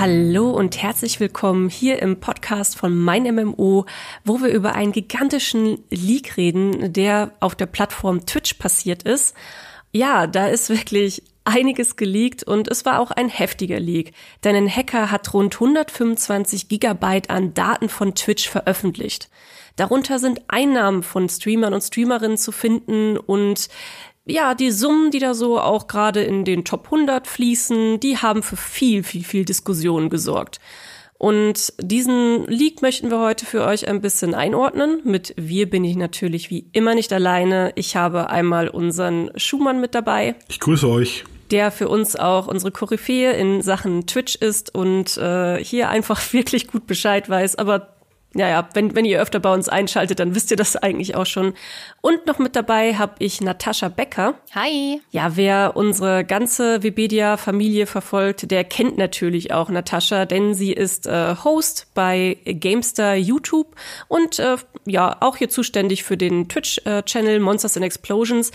Hallo und herzlich willkommen hier im Podcast von Mein MMO, wo wir über einen gigantischen Leak reden, der auf der Plattform Twitch passiert ist. Ja, da ist wirklich einiges geleakt und es war auch ein heftiger Leak, denn ein Hacker hat rund 125 Gigabyte an Daten von Twitch veröffentlicht. Darunter sind Einnahmen von Streamern und Streamerinnen zu finden und ja, die Summen, die da so auch gerade in den Top 100 fließen, die haben für viel, viel, viel Diskussion gesorgt. Und diesen Leak möchten wir heute für euch ein bisschen einordnen. Mit wir bin ich natürlich wie immer nicht alleine. Ich habe einmal unseren Schumann mit dabei. Ich grüße euch. Der für uns auch unsere Koryphäe in Sachen Twitch ist und äh, hier einfach wirklich gut Bescheid weiß, aber ja, ja, wenn, wenn ihr öfter bei uns einschaltet, dann wisst ihr das eigentlich auch schon. Und noch mit dabei habe ich Natascha Becker. Hi. Ja, wer unsere ganze Webedia-Familie verfolgt, der kennt natürlich auch Natascha, denn sie ist äh, Host bei Gamestar YouTube und äh, ja, auch hier zuständig für den Twitch-Channel äh, Monsters and Explosions.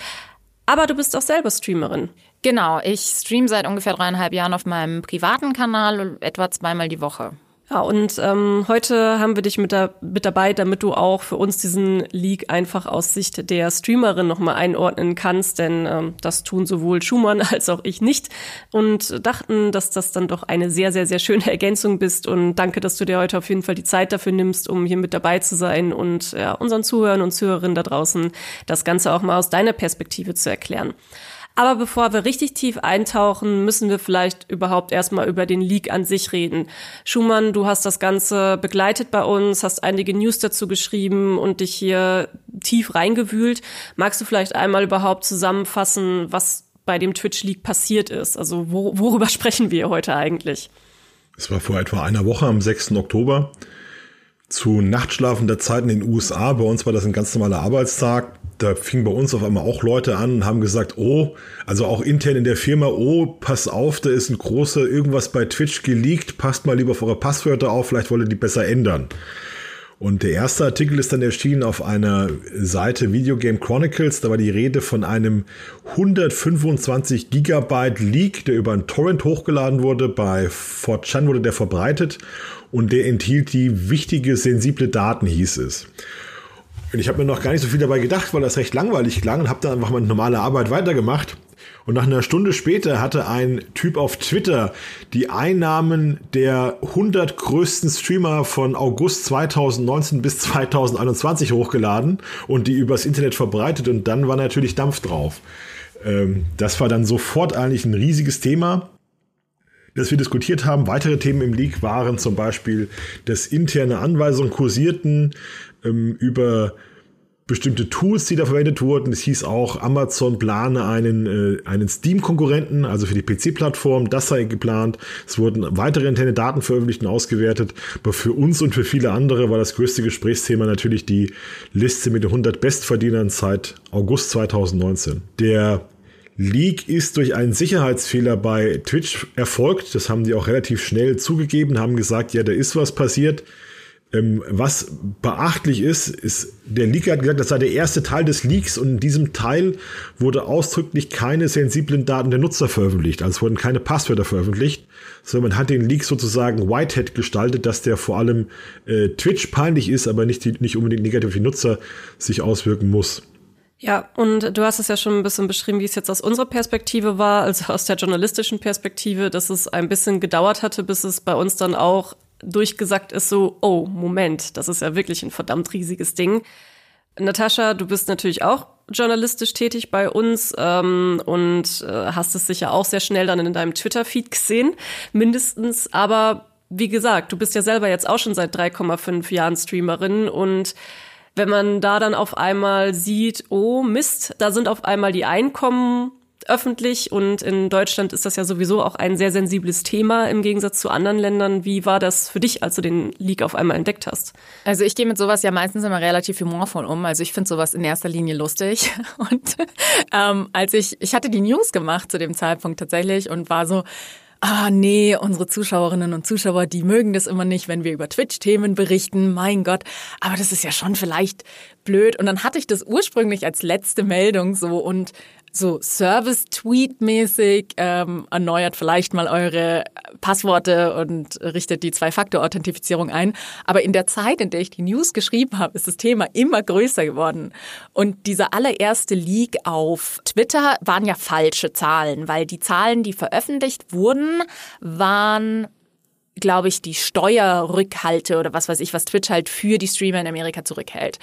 Aber du bist auch selber Streamerin. Genau, ich stream seit ungefähr dreieinhalb Jahren auf meinem privaten Kanal etwa zweimal die Woche. Ja, und ähm, heute haben wir dich mit, da, mit dabei, damit du auch für uns diesen Leak einfach aus Sicht der Streamerin nochmal einordnen kannst, denn ähm, das tun sowohl Schumann als auch ich nicht und dachten, dass das dann doch eine sehr, sehr, sehr schöne Ergänzung bist und danke, dass du dir heute auf jeden Fall die Zeit dafür nimmst, um hier mit dabei zu sein und ja, unseren Zuhörern und Zuhörerinnen da draußen das Ganze auch mal aus deiner Perspektive zu erklären. Aber bevor wir richtig tief eintauchen, müssen wir vielleicht überhaupt erstmal über den Leak an sich reden. Schumann, du hast das Ganze begleitet bei uns, hast einige News dazu geschrieben und dich hier tief reingewühlt. Magst du vielleicht einmal überhaupt zusammenfassen, was bei dem Twitch-Leak passiert ist? Also wo, worüber sprechen wir heute eigentlich? Es war vor etwa einer Woche am 6. Oktober zu nachtschlafender Zeit in den USA. Bei uns war das ein ganz normaler Arbeitstag da fingen bei uns auf einmal auch Leute an und haben gesagt, oh, also auch intern in der Firma, oh, pass auf, da ist ein großer irgendwas bei Twitch geleakt, passt mal lieber auf eure Passwörter auf, vielleicht wollt ihr die besser ändern. Und der erste Artikel ist dann erschienen auf einer Seite Video Game Chronicles. Da war die Rede von einem 125 Gigabyte Leak, der über einen Torrent hochgeladen wurde. Bei 4chan wurde der verbreitet und der enthielt die wichtige, sensible Daten, hieß es. Und ich habe mir noch gar nicht so viel dabei gedacht, weil das recht langweilig klang und habe dann einfach meine normale Arbeit weitergemacht. Und nach einer Stunde später hatte ein Typ auf Twitter die Einnahmen der 100 größten Streamer von August 2019 bis 2021 hochgeladen und die übers Internet verbreitet und dann war natürlich Dampf drauf. Ähm, das war dann sofort eigentlich ein riesiges Thema das wir diskutiert haben. Weitere Themen im Leak waren zum Beispiel, dass interne Anweisungen kursierten ähm, über bestimmte Tools, die da verwendet wurden. Es hieß auch, Amazon plane einen, äh, einen Steam-Konkurrenten, also für die PC-Plattform. Das sei geplant. Es wurden weitere interne Daten veröffentlicht und ausgewertet. Aber für uns und für viele andere war das größte Gesprächsthema natürlich die Liste mit den 100 Bestverdienern seit August 2019. Der Leak ist durch einen Sicherheitsfehler bei Twitch erfolgt. Das haben die auch relativ schnell zugegeben, haben gesagt, ja, da ist was passiert. Ähm, was beachtlich ist, ist, der Leaker hat gesagt, das sei der erste Teil des Leaks und in diesem Teil wurde ausdrücklich keine sensiblen Daten der Nutzer veröffentlicht. Also es wurden keine Passwörter veröffentlicht, sondern man hat den Leak sozusagen Whitehead gestaltet, dass der vor allem äh, Twitch peinlich ist, aber nicht, nicht unbedingt negativ für Nutzer sich auswirken muss. Ja, und du hast es ja schon ein bisschen beschrieben, wie es jetzt aus unserer Perspektive war, also aus der journalistischen Perspektive, dass es ein bisschen gedauert hatte, bis es bei uns dann auch durchgesagt ist, so, oh, Moment, das ist ja wirklich ein verdammt riesiges Ding. Natascha, du bist natürlich auch journalistisch tätig bei uns ähm, und äh, hast es sicher auch sehr schnell dann in deinem Twitter-Feed gesehen, mindestens. Aber wie gesagt, du bist ja selber jetzt auch schon seit 3,5 Jahren Streamerin und wenn man da dann auf einmal sieht, oh Mist, da sind auf einmal die Einkommen öffentlich und in Deutschland ist das ja sowieso auch ein sehr sensibles Thema im Gegensatz zu anderen Ländern. Wie war das für dich, als du den Leak auf einmal entdeckt hast? Also ich gehe mit sowas ja meistens immer relativ humorvoll um. Also ich finde sowas in erster Linie lustig. Und ähm, als ich, ich hatte die News gemacht zu dem Zeitpunkt tatsächlich und war so, ah nee, unsere Zuschauerinnen und Zuschauer, die mögen das immer nicht, wenn wir über Twitch-Themen berichten, mein Gott, aber das ist ja schon vielleicht blöd. Und dann hatte ich das ursprünglich als letzte Meldung so und so Service-Tweet-mäßig, ähm, erneuert vielleicht mal eure Passworte und richtet die Zwei-Faktor-Authentifizierung ein. Aber in der Zeit, in der ich die News geschrieben habe, ist das Thema immer größer geworden. Und dieser allererste Leak auf Twitter waren ja falsche Zahlen, weil die Zahlen, die veröffentlicht wurden, waren glaube ich, die Steuerrückhalte oder was weiß ich, was Twitch halt für die Streamer in Amerika zurückhält.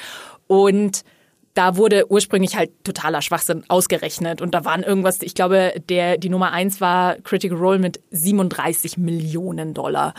Und da wurde ursprünglich halt totaler Schwachsinn ausgerechnet und da waren irgendwas, ich glaube, der, die Nummer eins war Critical Role mit 37 Millionen Dollar.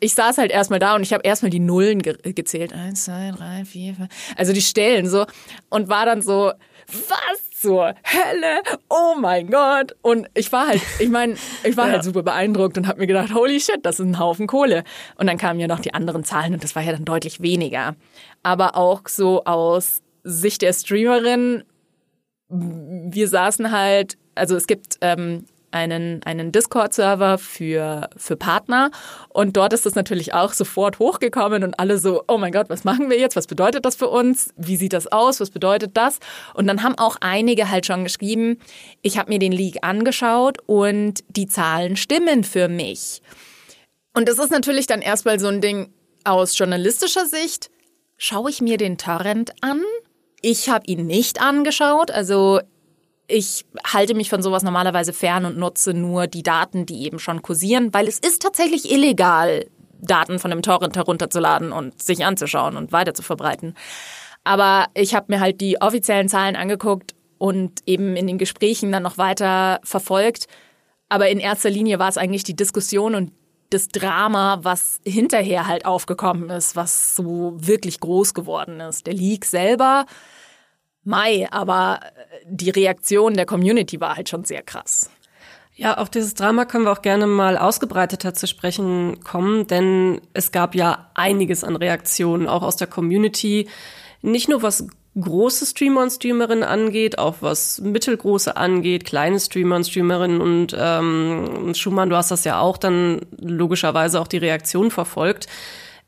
Ich saß halt erstmal da und ich habe erstmal die Nullen ge gezählt. Eins, zwei, drei, vier, fünf. Also die Stellen so. Und war dann so, was zur Hölle? Oh mein Gott. Und ich war halt, ich meine, ich war ja. halt super beeindruckt und habe mir gedacht, holy shit, das ist ein Haufen Kohle. Und dann kamen ja noch die anderen Zahlen und das war ja dann deutlich weniger. Aber auch so aus Sicht der Streamerin, wir saßen halt, also es gibt ähm, einen, einen Discord-Server für, für Partner und dort ist das natürlich auch sofort hochgekommen und alle so, oh mein Gott, was machen wir jetzt? Was bedeutet das für uns? Wie sieht das aus? Was bedeutet das? Und dann haben auch einige halt schon geschrieben, ich habe mir den League angeschaut und die Zahlen stimmen für mich. Und das ist natürlich dann erstmal so ein Ding aus journalistischer Sicht. Schaue ich mir den Torrent an ich habe ihn nicht angeschaut. Also ich halte mich von sowas normalerweise fern und nutze nur die Daten, die eben schon kursieren, weil es ist tatsächlich illegal, Daten von dem Torrent herunterzuladen und sich anzuschauen und weiter zu verbreiten. Aber ich habe mir halt die offiziellen Zahlen angeguckt und eben in den Gesprächen dann noch weiter verfolgt. Aber in erster Linie war es eigentlich die Diskussion und das Drama, was hinterher halt aufgekommen ist, was so wirklich groß geworden ist. Der Leak selber Mai, aber äh, die Reaktion der Community war halt schon sehr krass. Ja, auf dieses Drama können wir auch gerne mal ausgebreiteter zu sprechen kommen, denn es gab ja einiges an Reaktionen, auch aus der Community. Nicht nur was große Streamer und Streamerinnen angeht, auch was mittelgroße angeht, kleine Streamer und Streamerinnen und ähm, Schumann, du hast das ja auch dann logischerweise auch die Reaktion verfolgt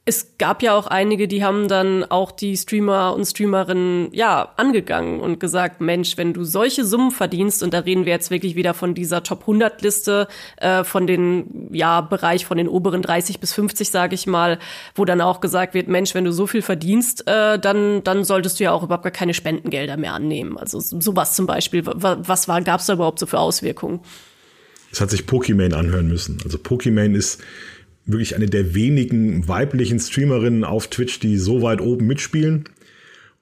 es gab ja auch einige, die haben dann auch die Streamer und Streamerinnen ja angegangen und gesagt, Mensch, wenn du solche Summen verdienst und da reden wir jetzt wirklich wieder von dieser Top 100 Liste äh, von den ja Bereich von den oberen 30 bis 50 sage ich mal, wo dann auch gesagt wird, Mensch, wenn du so viel verdienst, äh, dann dann solltest du ja auch überhaupt gar keine Spendengelder mehr annehmen. Also sowas zum Beispiel. Was war gab es da überhaupt so für Auswirkungen? Es hat sich Pokimane anhören müssen. Also Pokimane ist wirklich eine der wenigen weiblichen Streamerinnen auf Twitch, die so weit oben mitspielen.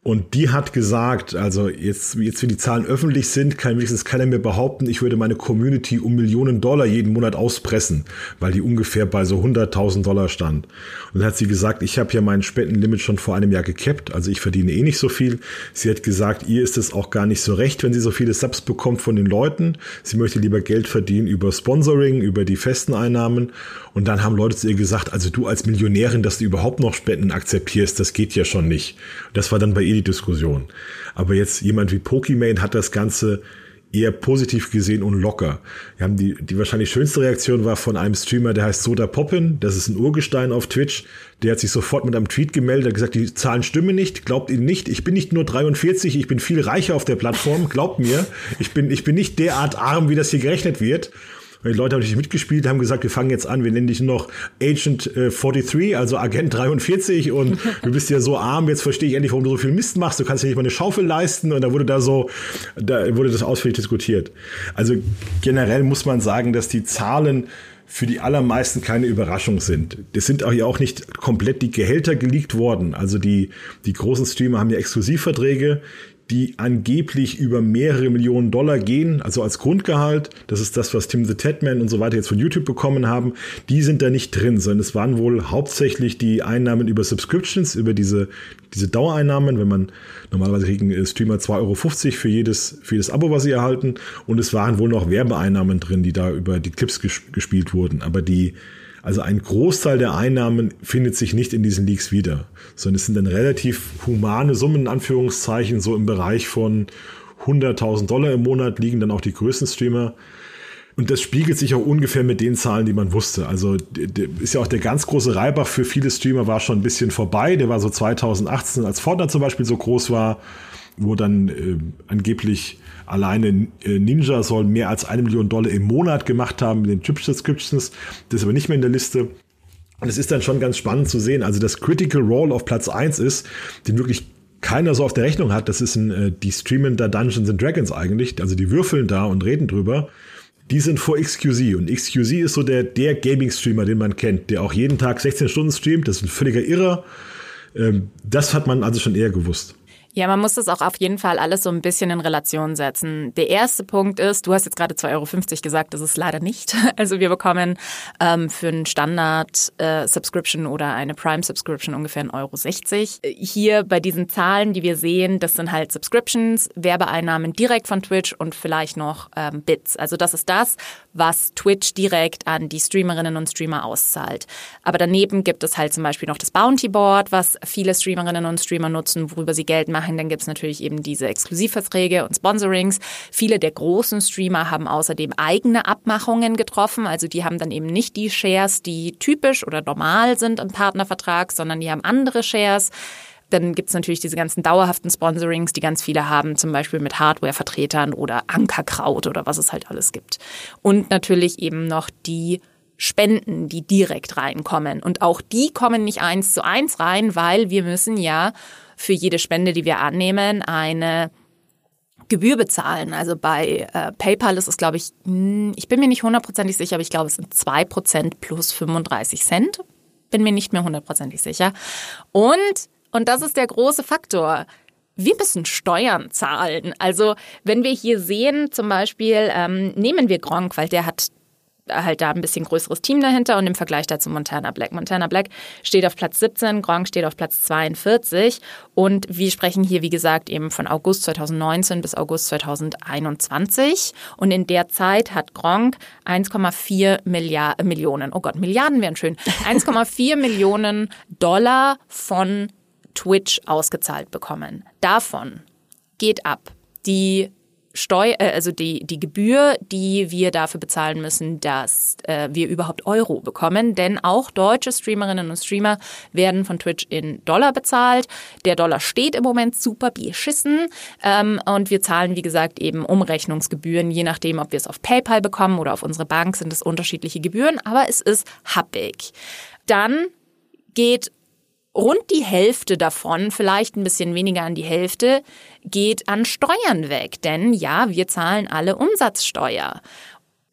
Und die hat gesagt, also jetzt, jetzt wie die Zahlen öffentlich sind, kann wenigstens keiner mehr behaupten, ich würde meine Community um Millionen Dollar jeden Monat auspressen, weil die ungefähr bei so 100.000 Dollar stand. Und dann hat sie gesagt, ich habe ja mein Spendenlimit schon vor einem Jahr gekappt, also ich verdiene eh nicht so viel. Sie hat gesagt, ihr ist es auch gar nicht so recht, wenn sie so viele Subs bekommt von den Leuten. Sie möchte lieber Geld verdienen über Sponsoring, über die festen Einnahmen. Und dann haben Leute zu ihr gesagt, also du als Millionärin, dass du überhaupt noch Spenden akzeptierst, das geht ja schon nicht. Das war dann bei ihr die Diskussion. Aber jetzt jemand wie Pokimane hat das Ganze eher positiv gesehen und locker. Wir haben die, die wahrscheinlich schönste Reaktion war von einem Streamer, der heißt Soda Poppin. Das ist ein Urgestein auf Twitch. Der hat sich sofort mit einem Tweet gemeldet, hat gesagt, die Zahlen stimmen nicht, glaubt ihnen nicht. Ich bin nicht nur 43, ich bin viel reicher auf der Plattform, glaubt mir. Ich bin, ich bin nicht derart arm, wie das hier gerechnet wird. Die Leute haben natürlich mitgespielt, haben gesagt, wir fangen jetzt an, wir nennen dich noch Agent äh, 43, also Agent 43 und du bist ja so arm, jetzt verstehe ich endlich, warum du so viel Mist machst, du kannst ja nicht mal eine Schaufel leisten und da wurde da so, da wurde das ausführlich diskutiert. Also generell muss man sagen, dass die Zahlen für die allermeisten keine Überraschung sind. Es sind auch ja auch nicht komplett die Gehälter geleakt worden. Also die, die großen Streamer haben ja Exklusivverträge die angeblich über mehrere Millionen Dollar gehen, also als Grundgehalt, das ist das, was Tim the Tatman und so weiter jetzt von YouTube bekommen haben, die sind da nicht drin, sondern es waren wohl hauptsächlich die Einnahmen über Subscriptions, über diese, diese Dauereinnahmen, wenn man normalerweise kriegen Streamer 2,50 Euro für jedes, für jedes Abo, was sie erhalten, und es waren wohl noch Werbeeinnahmen drin, die da über die Clips gespielt wurden, aber die, also ein Großteil der Einnahmen findet sich nicht in diesen Leaks wieder, sondern es sind dann relativ humane Summen, in Anführungszeichen, so im Bereich von 100.000 Dollar im Monat liegen dann auch die größten Streamer. Und das spiegelt sich auch ungefähr mit den Zahlen, die man wusste. Also ist ja auch der ganz große Reibach für viele Streamer war schon ein bisschen vorbei. Der war so 2018, als Fortnite zum Beispiel so groß war. wo dann äh, angeblich alleine äh, Ninja soll mehr als eine Million Dollar im Monat gemacht haben mit den Chip-Subscriptions. Das ist aber nicht mehr in der Liste. Und es ist dann schon ganz spannend zu sehen. Also das Critical Role auf Platz eins ist, den wirklich keiner so auf der Rechnung hat. Das ist ein, äh, die streamen da Dungeons and Dragons eigentlich. Also die würfeln da und reden drüber. Die sind vor XQZ und XQZ ist so der, der Gaming-Streamer, den man kennt, der auch jeden Tag 16 Stunden streamt. Das ist ein völliger Irrer. Ähm, das hat man also schon eher gewusst. Ja, man muss das auch auf jeden Fall alles so ein bisschen in Relation setzen. Der erste Punkt ist, du hast jetzt gerade 2,50 Euro gesagt, das ist leider nicht. Also wir bekommen ähm, für einen Standard-Subscription äh, oder eine Prime-Subscription ungefähr 1,60 Euro. Hier bei diesen Zahlen, die wir sehen, das sind halt Subscriptions, Werbeeinnahmen direkt von Twitch und vielleicht noch ähm, Bits. Also das ist das, was Twitch direkt an die Streamerinnen und Streamer auszahlt. Aber daneben gibt es halt zum Beispiel noch das Bounty Board, was viele Streamerinnen und Streamer nutzen, worüber sie Geld machen machen. Dann gibt es natürlich eben diese Exklusivverträge und Sponsorings. Viele der großen Streamer haben außerdem eigene Abmachungen getroffen. Also die haben dann eben nicht die Shares, die typisch oder normal sind im Partnervertrag, sondern die haben andere Shares. Dann gibt es natürlich diese ganzen dauerhaften Sponsorings, die ganz viele haben, zum Beispiel mit Hardware-Vertretern oder Ankerkraut oder was es halt alles gibt. Und natürlich eben noch die Spenden, die direkt reinkommen. Und auch die kommen nicht eins zu eins rein, weil wir müssen ja für jede Spende, die wir annehmen, eine Gebühr bezahlen. Also bei äh, PayPal ist es, glaube ich, hm, ich bin mir nicht hundertprozentig sicher, aber ich glaube, es sind zwei Prozent plus 35 Cent. Bin mir nicht mehr hundertprozentig sicher. Und, und das ist der große Faktor, wir müssen Steuern zahlen. Also wenn wir hier sehen, zum Beispiel ähm, nehmen wir Gronk, weil der hat halt da ein bisschen größeres Team dahinter und im Vergleich dazu Montana Black. Montana Black steht auf Platz 17, Gronk steht auf Platz 42 und wir sprechen hier, wie gesagt, eben von August 2019 bis August 2021 und in der Zeit hat Gronk 1,4 Milliarden, Millionen, oh Gott, Milliarden wären schön, 1,4 Millionen Dollar von Twitch ausgezahlt bekommen. Davon geht ab die Steu äh, also die, die Gebühr, die wir dafür bezahlen müssen, dass äh, wir überhaupt Euro bekommen. Denn auch deutsche Streamerinnen und Streamer werden von Twitch in Dollar bezahlt. Der Dollar steht im Moment super beschissen. Ähm, und wir zahlen, wie gesagt, eben Umrechnungsgebühren, je nachdem, ob wir es auf PayPal bekommen oder auf unsere Bank, sind es unterschiedliche Gebühren, aber es ist happig. Dann geht rund die Hälfte davon, vielleicht ein bisschen weniger an die Hälfte, geht an Steuern weg. Denn ja, wir zahlen alle Umsatzsteuer.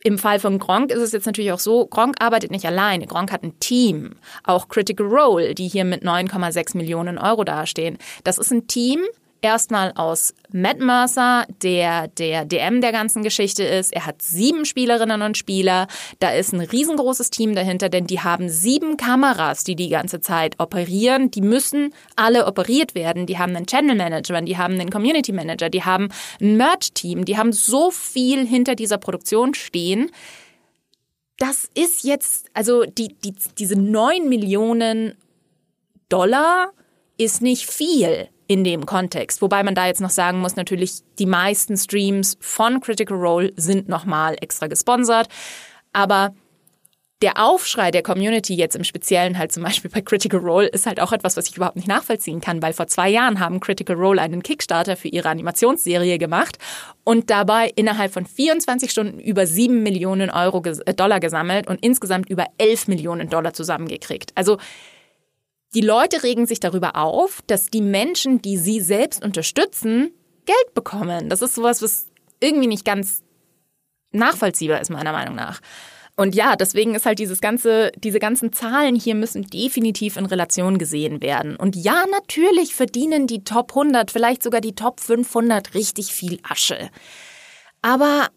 Im Fall von Gronk ist es jetzt natürlich auch so, Gronk arbeitet nicht alleine. Gronk hat ein Team. Auch Critical Role, die hier mit 9,6 Millionen Euro dastehen. Das ist ein Team, erstmal aus Matt Mercer, der der DM der ganzen Geschichte ist. Er hat sieben Spielerinnen und Spieler. Da ist ein riesengroßes Team dahinter, denn die haben sieben Kameras, die die ganze Zeit operieren. Die müssen alle operiert werden. Die haben einen Channel Manager, die haben einen Community Manager, die haben ein Merch-Team. Die haben so viel hinter dieser Produktion stehen. Das ist jetzt, also die, die, diese neun Millionen Dollar ist nicht viel in dem Kontext. Wobei man da jetzt noch sagen muss, natürlich die meisten Streams von Critical Role sind nochmal extra gesponsert. Aber der Aufschrei der Community jetzt im Speziellen halt zum Beispiel bei Critical Role ist halt auch etwas, was ich überhaupt nicht nachvollziehen kann, weil vor zwei Jahren haben Critical Role einen Kickstarter für ihre Animationsserie gemacht und dabei innerhalb von 24 Stunden über 7 Millionen Euro, äh, Dollar gesammelt und insgesamt über 11 Millionen Dollar zusammengekriegt. Also die Leute regen sich darüber auf, dass die Menschen, die sie selbst unterstützen, Geld bekommen. Das ist sowas, was irgendwie nicht ganz nachvollziehbar ist, meiner Meinung nach. Und ja, deswegen ist halt dieses ganze, diese ganzen Zahlen hier müssen definitiv in Relation gesehen werden. Und ja, natürlich verdienen die Top 100, vielleicht sogar die Top 500 richtig viel Asche. Aber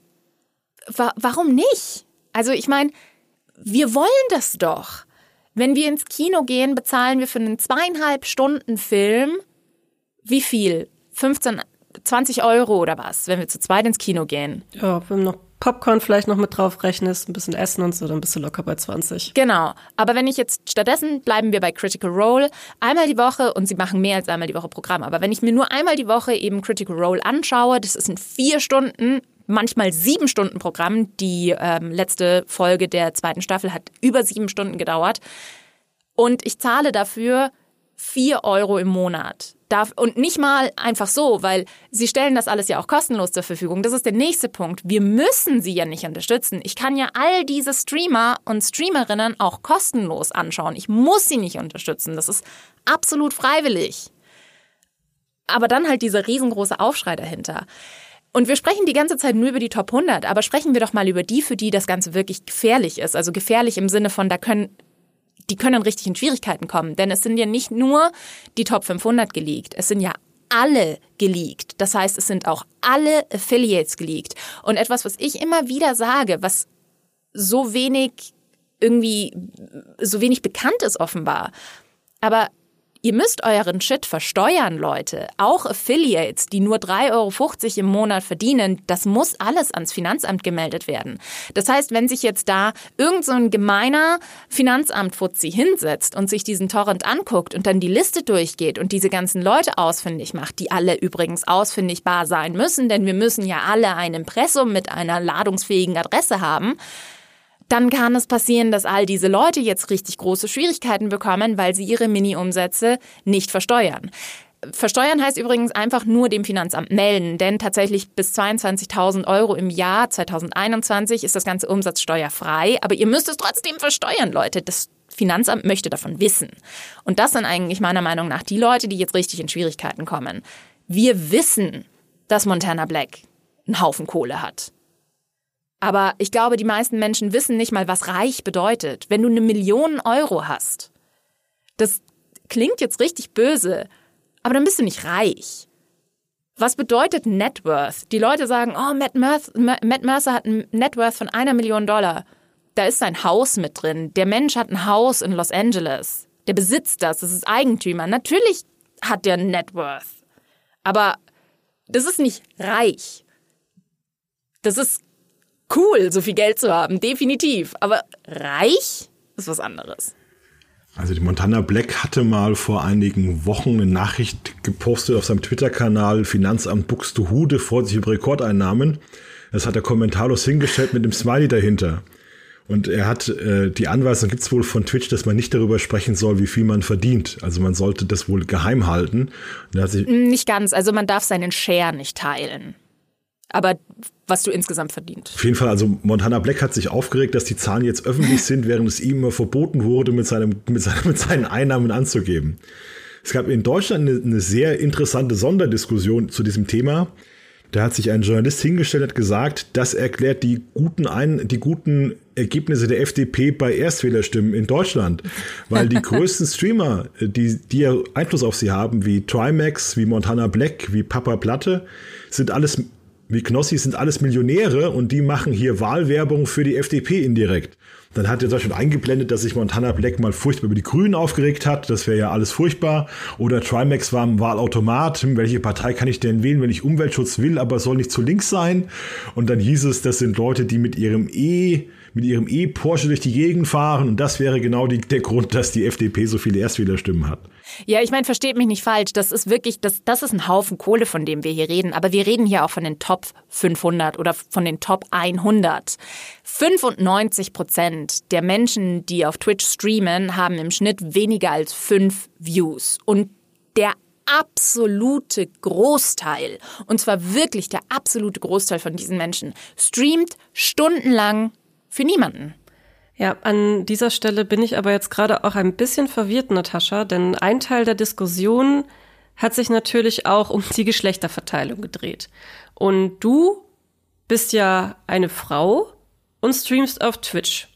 wa warum nicht? Also ich meine, wir wollen das doch. Wenn wir ins Kino gehen, bezahlen wir für einen zweieinhalb Stunden Film wie viel? 15, 20 Euro oder was, wenn wir zu zweit ins Kino gehen? Ja, wenn noch Popcorn vielleicht noch mit drauf rechnest, ein bisschen Essen und so, dann bist du locker bei 20. Genau. Aber wenn ich jetzt stattdessen bleiben wir bei Critical Role einmal die Woche und sie machen mehr als einmal die Woche Programm. Aber wenn ich mir nur einmal die Woche eben Critical Role anschaue, das ist in vier Stunden manchmal sieben Stunden Programm. Die ähm, letzte Folge der zweiten Staffel hat über sieben Stunden gedauert. Und ich zahle dafür 4 Euro im Monat. Und nicht mal einfach so, weil sie stellen das alles ja auch kostenlos zur Verfügung. Das ist der nächste Punkt. Wir müssen sie ja nicht unterstützen. Ich kann ja all diese Streamer und Streamerinnen auch kostenlos anschauen. Ich muss sie nicht unterstützen. Das ist absolut freiwillig. Aber dann halt dieser riesengroße Aufschrei dahinter. Und wir sprechen die ganze Zeit nur über die Top 100, aber sprechen wir doch mal über die, für die das Ganze wirklich gefährlich ist. Also gefährlich im Sinne von, da können die können richtig in Schwierigkeiten kommen. Denn es sind ja nicht nur die Top 500 geleakt, es sind ja alle geleakt. Das heißt, es sind auch alle Affiliates geleakt. Und etwas, was ich immer wieder sage, was so wenig irgendwie, so wenig bekannt ist offenbar. Aber Ihr müsst euren Shit versteuern, Leute. Auch Affiliates, die nur 3,50 Euro im Monat verdienen, das muss alles ans Finanzamt gemeldet werden. Das heißt, wenn sich jetzt da irgend so ein gemeiner Finanzamt-Fuzzi hinsetzt und sich diesen Torrent anguckt und dann die Liste durchgeht und diese ganzen Leute ausfindig macht, die alle übrigens ausfindigbar sein müssen, denn wir müssen ja alle ein Impressum mit einer ladungsfähigen Adresse haben, dann kann es passieren, dass all diese Leute jetzt richtig große Schwierigkeiten bekommen, weil sie ihre Mini-Umsätze nicht versteuern. Versteuern heißt übrigens einfach nur dem Finanzamt melden, denn tatsächlich bis 22.000 Euro im Jahr 2021 ist das ganze umsatzsteuerfrei, aber ihr müsst es trotzdem versteuern, Leute. Das Finanzamt möchte davon wissen. Und das sind eigentlich meiner Meinung nach die Leute, die jetzt richtig in Schwierigkeiten kommen. Wir wissen, dass Montana Black einen Haufen Kohle hat. Aber ich glaube, die meisten Menschen wissen nicht mal, was reich bedeutet. Wenn du eine Million Euro hast, das klingt jetzt richtig böse, aber dann bist du nicht reich. Was bedeutet Net Worth? Die Leute sagen, oh, Matt, Mercer, Matt Mercer hat ein Net Worth von einer Million Dollar. Da ist sein Haus mit drin. Der Mensch hat ein Haus in Los Angeles. Der besitzt das. Das ist Eigentümer. Natürlich hat der Net Worth. Aber das ist nicht reich. Das ist cool, so viel Geld zu haben, definitiv. Aber reich ist was anderes. Also die Montana Black hatte mal vor einigen Wochen eine Nachricht gepostet auf seinem Twitter-Kanal Finanzamt Buxtehude Vorsicht über Rekordeinnahmen. Das hat er kommentarlos hingestellt mit dem Smiley dahinter. Und er hat äh, die Anweisung gibt es wohl von Twitch, dass man nicht darüber sprechen soll, wie viel man verdient. Also man sollte das wohl geheim halten. nicht ganz. Also man darf seinen Share nicht teilen aber was du insgesamt verdient. Auf jeden Fall, also Montana Black hat sich aufgeregt, dass die Zahlen jetzt öffentlich sind, während es ihm verboten wurde, mit, seinem, mit, seinem, mit seinen Einnahmen anzugeben. Es gab in Deutschland eine, eine sehr interessante Sonderdiskussion zu diesem Thema. Da hat sich ein Journalist hingestellt und hat gesagt, das erklärt die guten, Ein die guten Ergebnisse der FDP bei Erstwählerstimmen in Deutschland. Weil die größten Streamer, die, die Einfluss auf sie haben, wie Trimax, wie Montana Black, wie Papa Platte, sind alles wie Knossi sind alles Millionäre und die machen hier Wahlwerbung für die FDP indirekt. Dann hat er zum Beispiel eingeblendet, dass sich Montana Black mal furchtbar über die Grünen aufgeregt hat. Das wäre ja alles furchtbar. Oder Trimax war im Wahlautomat. Hm, welche Partei kann ich denn wählen, wenn ich Umweltschutz will, aber soll nicht zu links sein? Und dann hieß es, das sind Leute, die mit ihrem E mit ihrem E-Porsche durch die Gegend fahren. Und das wäre genau die, der Grund, dass die FDP so viele Erstwählerstimmen hat. Ja, ich meine, versteht mich nicht falsch. Das ist wirklich, das, das ist ein Haufen Kohle, von dem wir hier reden. Aber wir reden hier auch von den Top 500 oder von den Top 100. 95 Prozent der Menschen, die auf Twitch streamen, haben im Schnitt weniger als fünf Views. Und der absolute Großteil, und zwar wirklich der absolute Großteil von diesen Menschen, streamt stundenlang für niemanden. Ja, an dieser Stelle bin ich aber jetzt gerade auch ein bisschen verwirrt, Natascha, denn ein Teil der Diskussion hat sich natürlich auch um die Geschlechterverteilung gedreht. Und du bist ja eine Frau und streamst auf Twitch.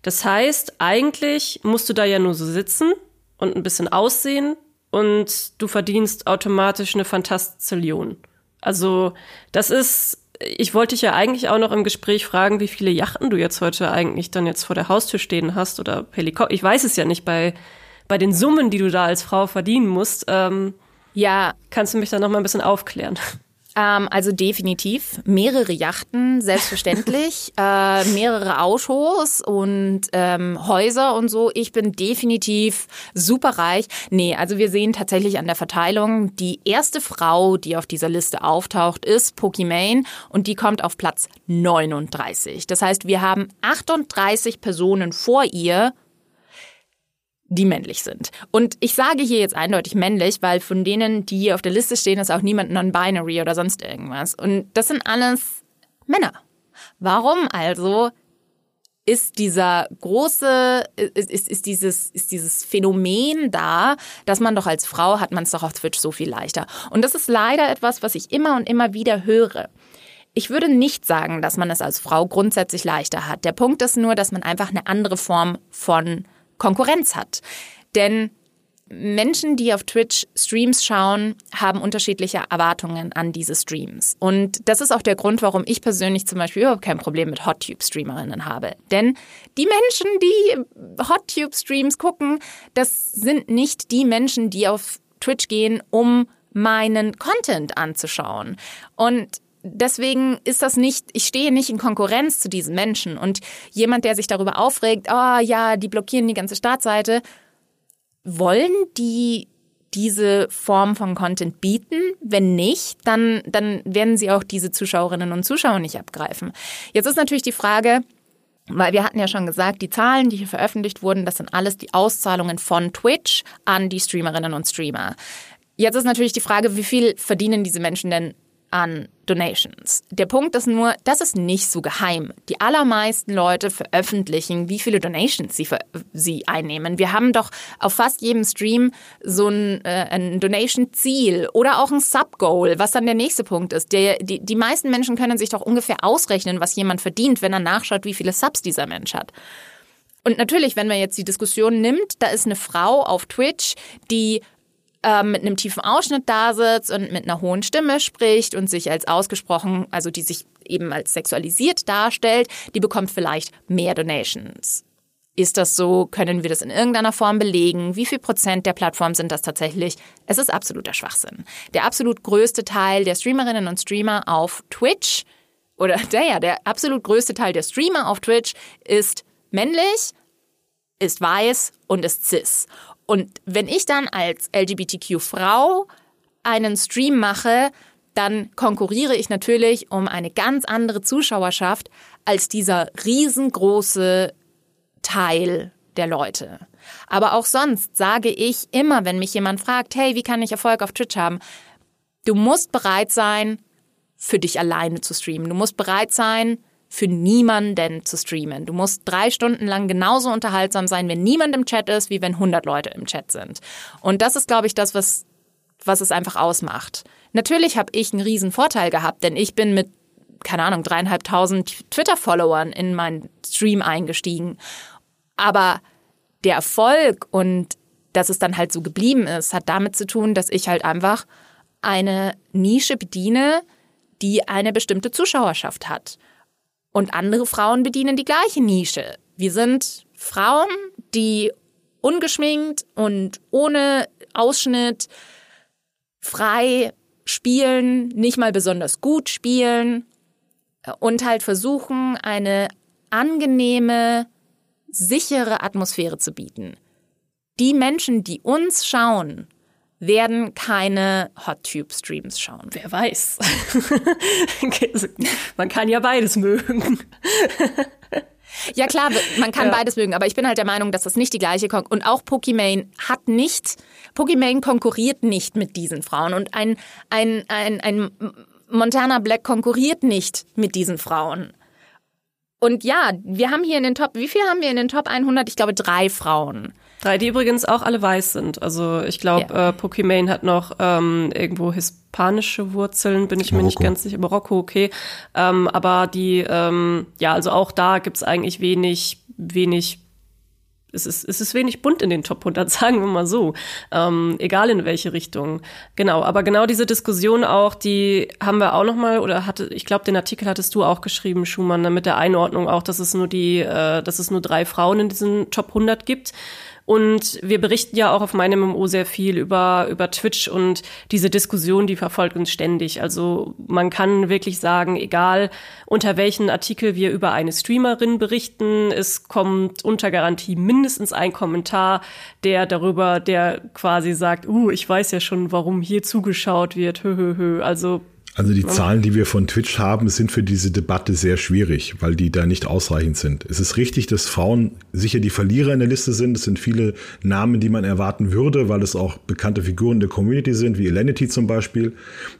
Das heißt, eigentlich musst du da ja nur so sitzen und ein bisschen aussehen und du verdienst automatisch eine Fantastillion. Also, das ist ich wollte dich ja eigentlich auch noch im Gespräch fragen, wie viele Yachten du jetzt heute eigentlich dann jetzt vor der Haustür stehen hast oder Helikopter. Ich weiß es ja nicht bei, bei den Summen, die du da als Frau verdienen musst. Ähm, ja. Kannst du mich da noch mal ein bisschen aufklären? Ähm, also definitiv mehrere Yachten, selbstverständlich, äh, mehrere Autos und ähm, Häuser und so. Ich bin definitiv super reich. Nee, also wir sehen tatsächlich an der Verteilung, die erste Frau, die auf dieser Liste auftaucht, ist Pokimane und die kommt auf Platz 39. Das heißt, wir haben 38 Personen vor ihr, die männlich sind. Und ich sage hier jetzt eindeutig männlich, weil von denen, die hier auf der Liste stehen, ist auch niemand non-binary oder sonst irgendwas. Und das sind alles Männer. Warum also ist dieser große, ist, ist, ist, dieses, ist dieses Phänomen da, dass man doch als Frau hat man es doch auf Twitch so viel leichter. Und das ist leider etwas, was ich immer und immer wieder höre. Ich würde nicht sagen, dass man es als Frau grundsätzlich leichter hat. Der Punkt ist nur, dass man einfach eine andere Form von Konkurrenz hat. Denn Menschen, die auf Twitch Streams schauen, haben unterschiedliche Erwartungen an diese Streams. Und das ist auch der Grund, warum ich persönlich zum Beispiel überhaupt kein Problem mit HotTube-Streamerinnen habe. Denn die Menschen, die HotTube-Streams gucken, das sind nicht die Menschen, die auf Twitch gehen, um meinen Content anzuschauen. Und deswegen ist das nicht, ich stehe nicht in Konkurrenz zu diesen Menschen. Und jemand, der sich darüber aufregt, oh ja, die blockieren die ganze Startseite, wollen die diese Form von Content bieten? Wenn nicht, dann, dann werden sie auch diese Zuschauerinnen und Zuschauer nicht abgreifen. Jetzt ist natürlich die Frage, weil wir hatten ja schon gesagt, die Zahlen, die hier veröffentlicht wurden, das sind alles die Auszahlungen von Twitch an die Streamerinnen und Streamer. Jetzt ist natürlich die Frage, wie viel verdienen diese Menschen denn an Donations. Der Punkt ist nur, das ist nicht so geheim. Die allermeisten Leute veröffentlichen, wie viele Donations sie, sie einnehmen. Wir haben doch auf fast jedem Stream so ein, äh, ein Donation-Ziel oder auch ein Sub-Goal, was dann der nächste Punkt ist. Der, die, die meisten Menschen können sich doch ungefähr ausrechnen, was jemand verdient, wenn er nachschaut, wie viele Subs dieser Mensch hat. Und natürlich, wenn man jetzt die Diskussion nimmt, da ist eine Frau auf Twitch, die ähm, mit einem tiefen Ausschnitt da sitzt und mit einer hohen Stimme spricht und sich als ausgesprochen, also die sich eben als sexualisiert darstellt, die bekommt vielleicht mehr Donations. Ist das so? Können wir das in irgendeiner Form belegen? Wie viel Prozent der Plattformen sind das tatsächlich? Es ist absoluter Schwachsinn. Der absolut größte Teil der Streamerinnen und Streamer auf Twitch oder der ja, der absolut größte Teil der Streamer auf Twitch ist männlich, ist weiß und ist cis. Und wenn ich dann als LGBTQ-Frau einen Stream mache, dann konkurriere ich natürlich um eine ganz andere Zuschauerschaft als dieser riesengroße Teil der Leute. Aber auch sonst sage ich immer, wenn mich jemand fragt, hey, wie kann ich Erfolg auf Twitch haben? Du musst bereit sein, für dich alleine zu streamen. Du musst bereit sein, für niemanden zu streamen. Du musst drei Stunden lang genauso unterhaltsam sein, wenn niemand im Chat ist, wie wenn 100 Leute im Chat sind. Und das ist, glaube ich, das, was, was es einfach ausmacht. Natürlich habe ich einen riesen Vorteil gehabt, denn ich bin mit, keine Ahnung, dreieinhalbtausend Twitter-Followern in meinen Stream eingestiegen. Aber der Erfolg und dass es dann halt so geblieben ist, hat damit zu tun, dass ich halt einfach eine Nische bediene, die eine bestimmte Zuschauerschaft hat. Und andere Frauen bedienen die gleiche Nische. Wir sind Frauen, die ungeschminkt und ohne Ausschnitt frei spielen, nicht mal besonders gut spielen und halt versuchen, eine angenehme, sichere Atmosphäre zu bieten. Die Menschen, die uns schauen, werden keine Hot-Tube-Streams schauen. Wer weiß. man kann ja beides mögen. Ja klar, man kann ja. beides mögen, aber ich bin halt der Meinung, dass das nicht die gleiche Kon und auch Pokimane hat nicht Pokimane konkurriert nicht mit diesen Frauen und ein ein ein ein Montana Black konkurriert nicht mit diesen Frauen. Und ja, wir haben hier in den Top, wie viel haben wir in den Top 100? Ich glaube drei Frauen. Drei, die übrigens auch alle weiß sind. Also ich glaube, ja. äh, Pokimane hat noch ähm, irgendwo hispanische Wurzeln, bin ich Marokko. mir nicht ganz sicher. Marokko, okay. Ähm, aber die, ähm, ja, also auch da gibt's eigentlich wenig, wenig es ist, es ist wenig bunt in den Top 100, sagen wir mal so. Ähm, egal in welche Richtung. Genau, aber genau diese Diskussion auch, die haben wir auch noch mal oder hatte, ich glaube, den Artikel hattest du auch geschrieben, Schumann, ne, mit der Einordnung auch, dass es nur die, äh, dass es nur drei Frauen in diesen Top 100 gibt. Und wir berichten ja auch auf meinem MMO sehr viel über, über Twitch und diese Diskussion, die verfolgt uns ständig. Also man kann wirklich sagen, egal unter welchen Artikel wir über eine Streamerin berichten, es kommt unter Garantie mindestens ein Kommentar, der darüber, der quasi sagt, uh, ich weiß ja schon, warum hier zugeschaut wird, hö, hö, hö. Also Also die Zahlen, die wir von Twitch haben, sind für diese Debatte sehr schwierig, weil die da nicht ausreichend sind. Es ist richtig, dass Frauen sicher die Verlierer in der Liste sind. Es sind viele Namen, die man erwarten würde, weil es auch bekannte Figuren der Community sind, wie Elenity zum Beispiel.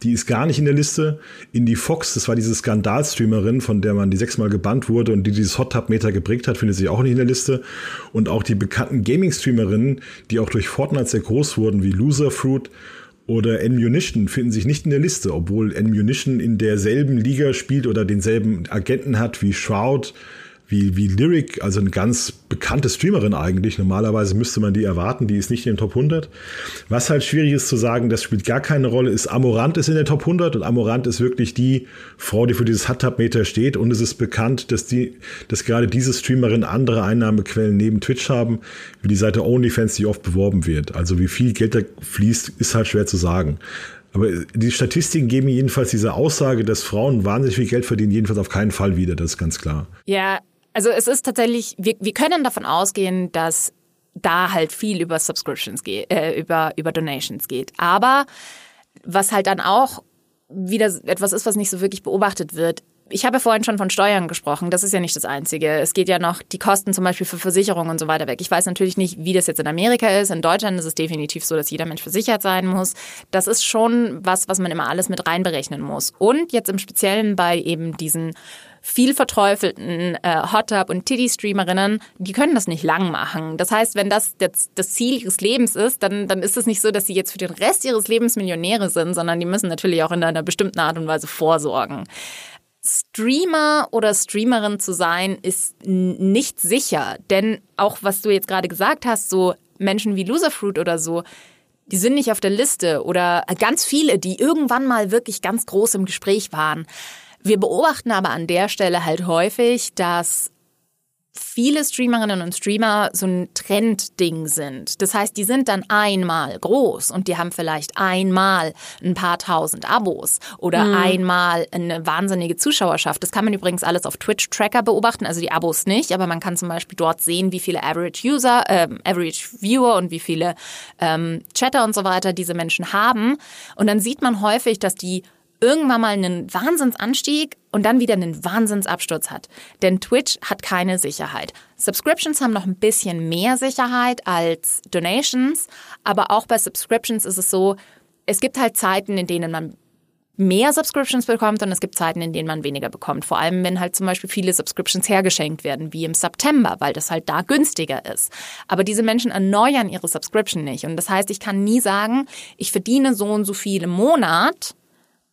Die ist gar nicht in der Liste. Indie Fox, das war diese Skandalstreamerin, von der man die sechsmal gebannt wurde und die dieses Hot Tub Meter geprägt hat, findet sich auch nicht in der Liste. Und auch die bekannten Gaming-Streamerinnen, die auch durch Fortnite sehr groß wurden, wie Loser Fruit oder Ammunition finden sich nicht in der Liste, obwohl Ammunition in derselben Liga spielt oder denselben Agenten hat wie Shroud, wie, wie Lyric, also eine ganz bekannte Streamerin eigentlich. Normalerweise müsste man die erwarten, die ist nicht in den Top 100. Was halt schwierig ist zu sagen, das spielt gar keine Rolle, ist Amorant ist in der Top 100 und Amorant ist wirklich die Frau, die für dieses Hot-Tub-Meter steht und es ist bekannt, dass die, dass gerade diese Streamerin andere Einnahmequellen neben Twitch haben, wie die Seite OnlyFans, die oft beworben wird. Also wie viel Geld da fließt, ist halt schwer zu sagen. Aber die Statistiken geben jedenfalls diese Aussage, dass Frauen wahnsinnig viel Geld verdienen, jedenfalls auf keinen Fall wieder. Das ist ganz klar. Ja, also es ist tatsächlich, wir, wir können davon ausgehen, dass da halt viel über Subscriptions geht, äh, über, über Donations geht. Aber was halt dann auch wieder etwas ist, was nicht so wirklich beobachtet wird, ich habe vorhin schon von Steuern gesprochen. Das ist ja nicht das Einzige. Es geht ja noch die Kosten zum Beispiel für Versicherungen und so weiter weg. Ich weiß natürlich nicht, wie das jetzt in Amerika ist. In Deutschland ist es definitiv so, dass jeder Mensch versichert sein muss. Das ist schon was, was man immer alles mit reinberechnen muss. Und jetzt im Speziellen bei eben diesen viel verteufelten äh, Hot Tub und Titty-Streamerinnen, die können das nicht lang machen. Das heißt, wenn das das, das Ziel ihres Lebens ist, dann, dann ist es nicht so, dass sie jetzt für den Rest ihres Lebens Millionäre sind, sondern die müssen natürlich auch in einer bestimmten Art und Weise vorsorgen. Streamer oder Streamerin zu sein, ist nicht sicher. Denn auch was du jetzt gerade gesagt hast, so Menschen wie Loserfruit oder so, die sind nicht auf der Liste oder ganz viele, die irgendwann mal wirklich ganz groß im Gespräch waren. Wir beobachten aber an der Stelle halt häufig, dass viele Streamerinnen und Streamer so ein Trendding sind. Das heißt, die sind dann einmal groß und die haben vielleicht einmal ein paar tausend Abos oder mhm. einmal eine wahnsinnige Zuschauerschaft. Das kann man übrigens alles auf Twitch-Tracker beobachten, also die Abos nicht, aber man kann zum Beispiel dort sehen, wie viele Average User, äh, Average Viewer und wie viele ähm, Chatter und so weiter diese Menschen haben. Und dann sieht man häufig, dass die irgendwann mal einen Wahnsinnsanstieg und dann wieder einen Wahnsinnsabsturz hat. Denn Twitch hat keine Sicherheit. Subscriptions haben noch ein bisschen mehr Sicherheit als Donations, aber auch bei Subscriptions ist es so, es gibt halt Zeiten, in denen man mehr Subscriptions bekommt und es gibt Zeiten, in denen man weniger bekommt. Vor allem, wenn halt zum Beispiel viele Subscriptions hergeschenkt werden, wie im September, weil das halt da günstiger ist. Aber diese Menschen erneuern ihre Subscription nicht. Und das heißt, ich kann nie sagen, ich verdiene so und so viel im Monat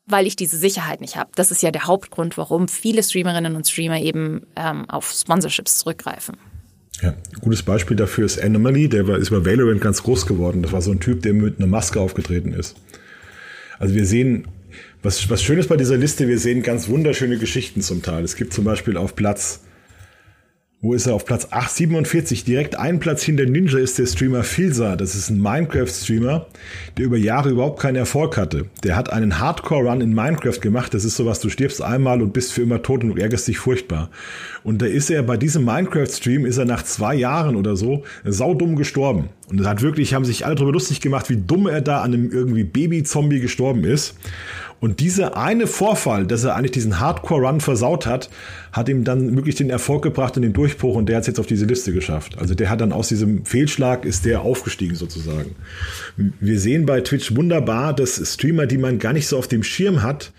weil ich diese Sicherheit nicht habe. Das ist ja der Hauptgrund, warum viele Streamerinnen und Streamer eben ähm, auf Sponsorships zurückgreifen. Ja, ein gutes Beispiel dafür ist Anomaly, der war, ist bei Valorant ganz groß geworden. Das war so ein Typ, der mit einer Maske aufgetreten ist. Also wir sehen, was, was schön ist bei dieser Liste, wir sehen ganz wunderschöne Geschichten zum Teil. Es gibt zum Beispiel auf Platz wo ist er? Auf Platz 847, direkt einen Platz hinter Ninja ist der Streamer Filsa. Das ist ein Minecraft-Streamer, der über Jahre überhaupt keinen Erfolg hatte. Der hat einen Hardcore-Run in Minecraft gemacht. Das ist sowas, du stirbst einmal und bist für immer tot und ärgerst dich furchtbar. Und da ist er bei diesem Minecraft-Stream, ist er nach zwei Jahren oder so saudumm gestorben. Und es hat wirklich, haben sich alle darüber lustig gemacht, wie dumm er da an einem irgendwie Baby-Zombie gestorben ist. Und dieser eine Vorfall, dass er eigentlich diesen Hardcore-Run versaut hat, hat ihm dann wirklich den Erfolg gebracht und den Durchbruch und der hat es jetzt auf diese Liste geschafft. Also der hat dann aus diesem Fehlschlag ist der aufgestiegen sozusagen. Wir sehen bei Twitch wunderbar, dass Streamer, die man gar nicht so auf dem Schirm hat,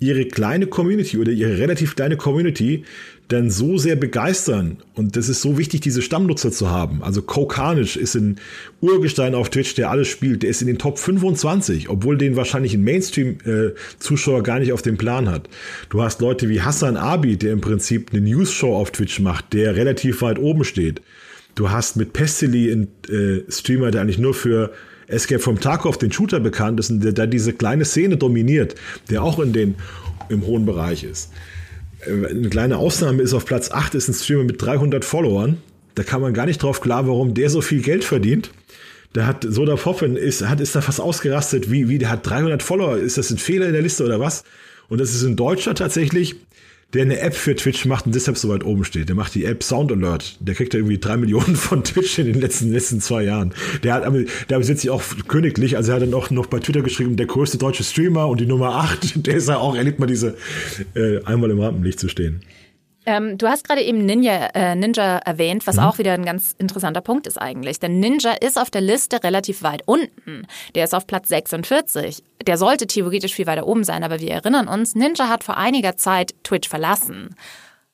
ihre kleine Community oder ihre relativ kleine Community dann so sehr begeistern. Und das ist so wichtig, diese Stammnutzer zu haben. Also Kokanich ist ein Urgestein auf Twitch, der alles spielt. Der ist in den Top 25, obwohl den wahrscheinlich ein Mainstream-Zuschauer gar nicht auf dem Plan hat. Du hast Leute wie Hassan Abi, der im Prinzip eine News-Show auf Twitch macht, der relativ weit oben steht. Du hast mit Pestily einen äh, Streamer, der eigentlich nur für Escape from Tarkov, den Shooter, bekannt ist und der da diese kleine Szene dominiert, der auch in den, im hohen Bereich ist. Äh, eine kleine Ausnahme ist auf Platz 8 ist ein Streamer mit 300 Followern. Da kann man gar nicht drauf klar, warum der so viel Geld verdient. Da hat Soda Poppen ist, hat, ist da fast ausgerastet, wie, wie der hat 300 Follower. Ist das ein Fehler in der Liste oder was? Und das ist ein Deutscher tatsächlich, der eine App für Twitch macht und deshalb so weit oben steht. Der macht die App Sound Alert. Der kriegt ja irgendwie drei Millionen von Twitch in den letzten, letzten zwei Jahren. Der hat, aber der besitzt sich auch königlich. Also er hat dann auch noch bei Twitter geschrieben, der größte deutsche Streamer und die Nummer acht. Der ist ja auch, er liebt mal diese, äh, einmal im Rampenlicht zu stehen. Ähm, du hast gerade eben Ninja, äh, Ninja erwähnt, was mhm. auch wieder ein ganz interessanter Punkt ist eigentlich. Denn Ninja ist auf der Liste relativ weit unten. Der ist auf Platz 46. Der sollte theoretisch viel weiter oben sein, aber wir erinnern uns, Ninja hat vor einiger Zeit Twitch verlassen.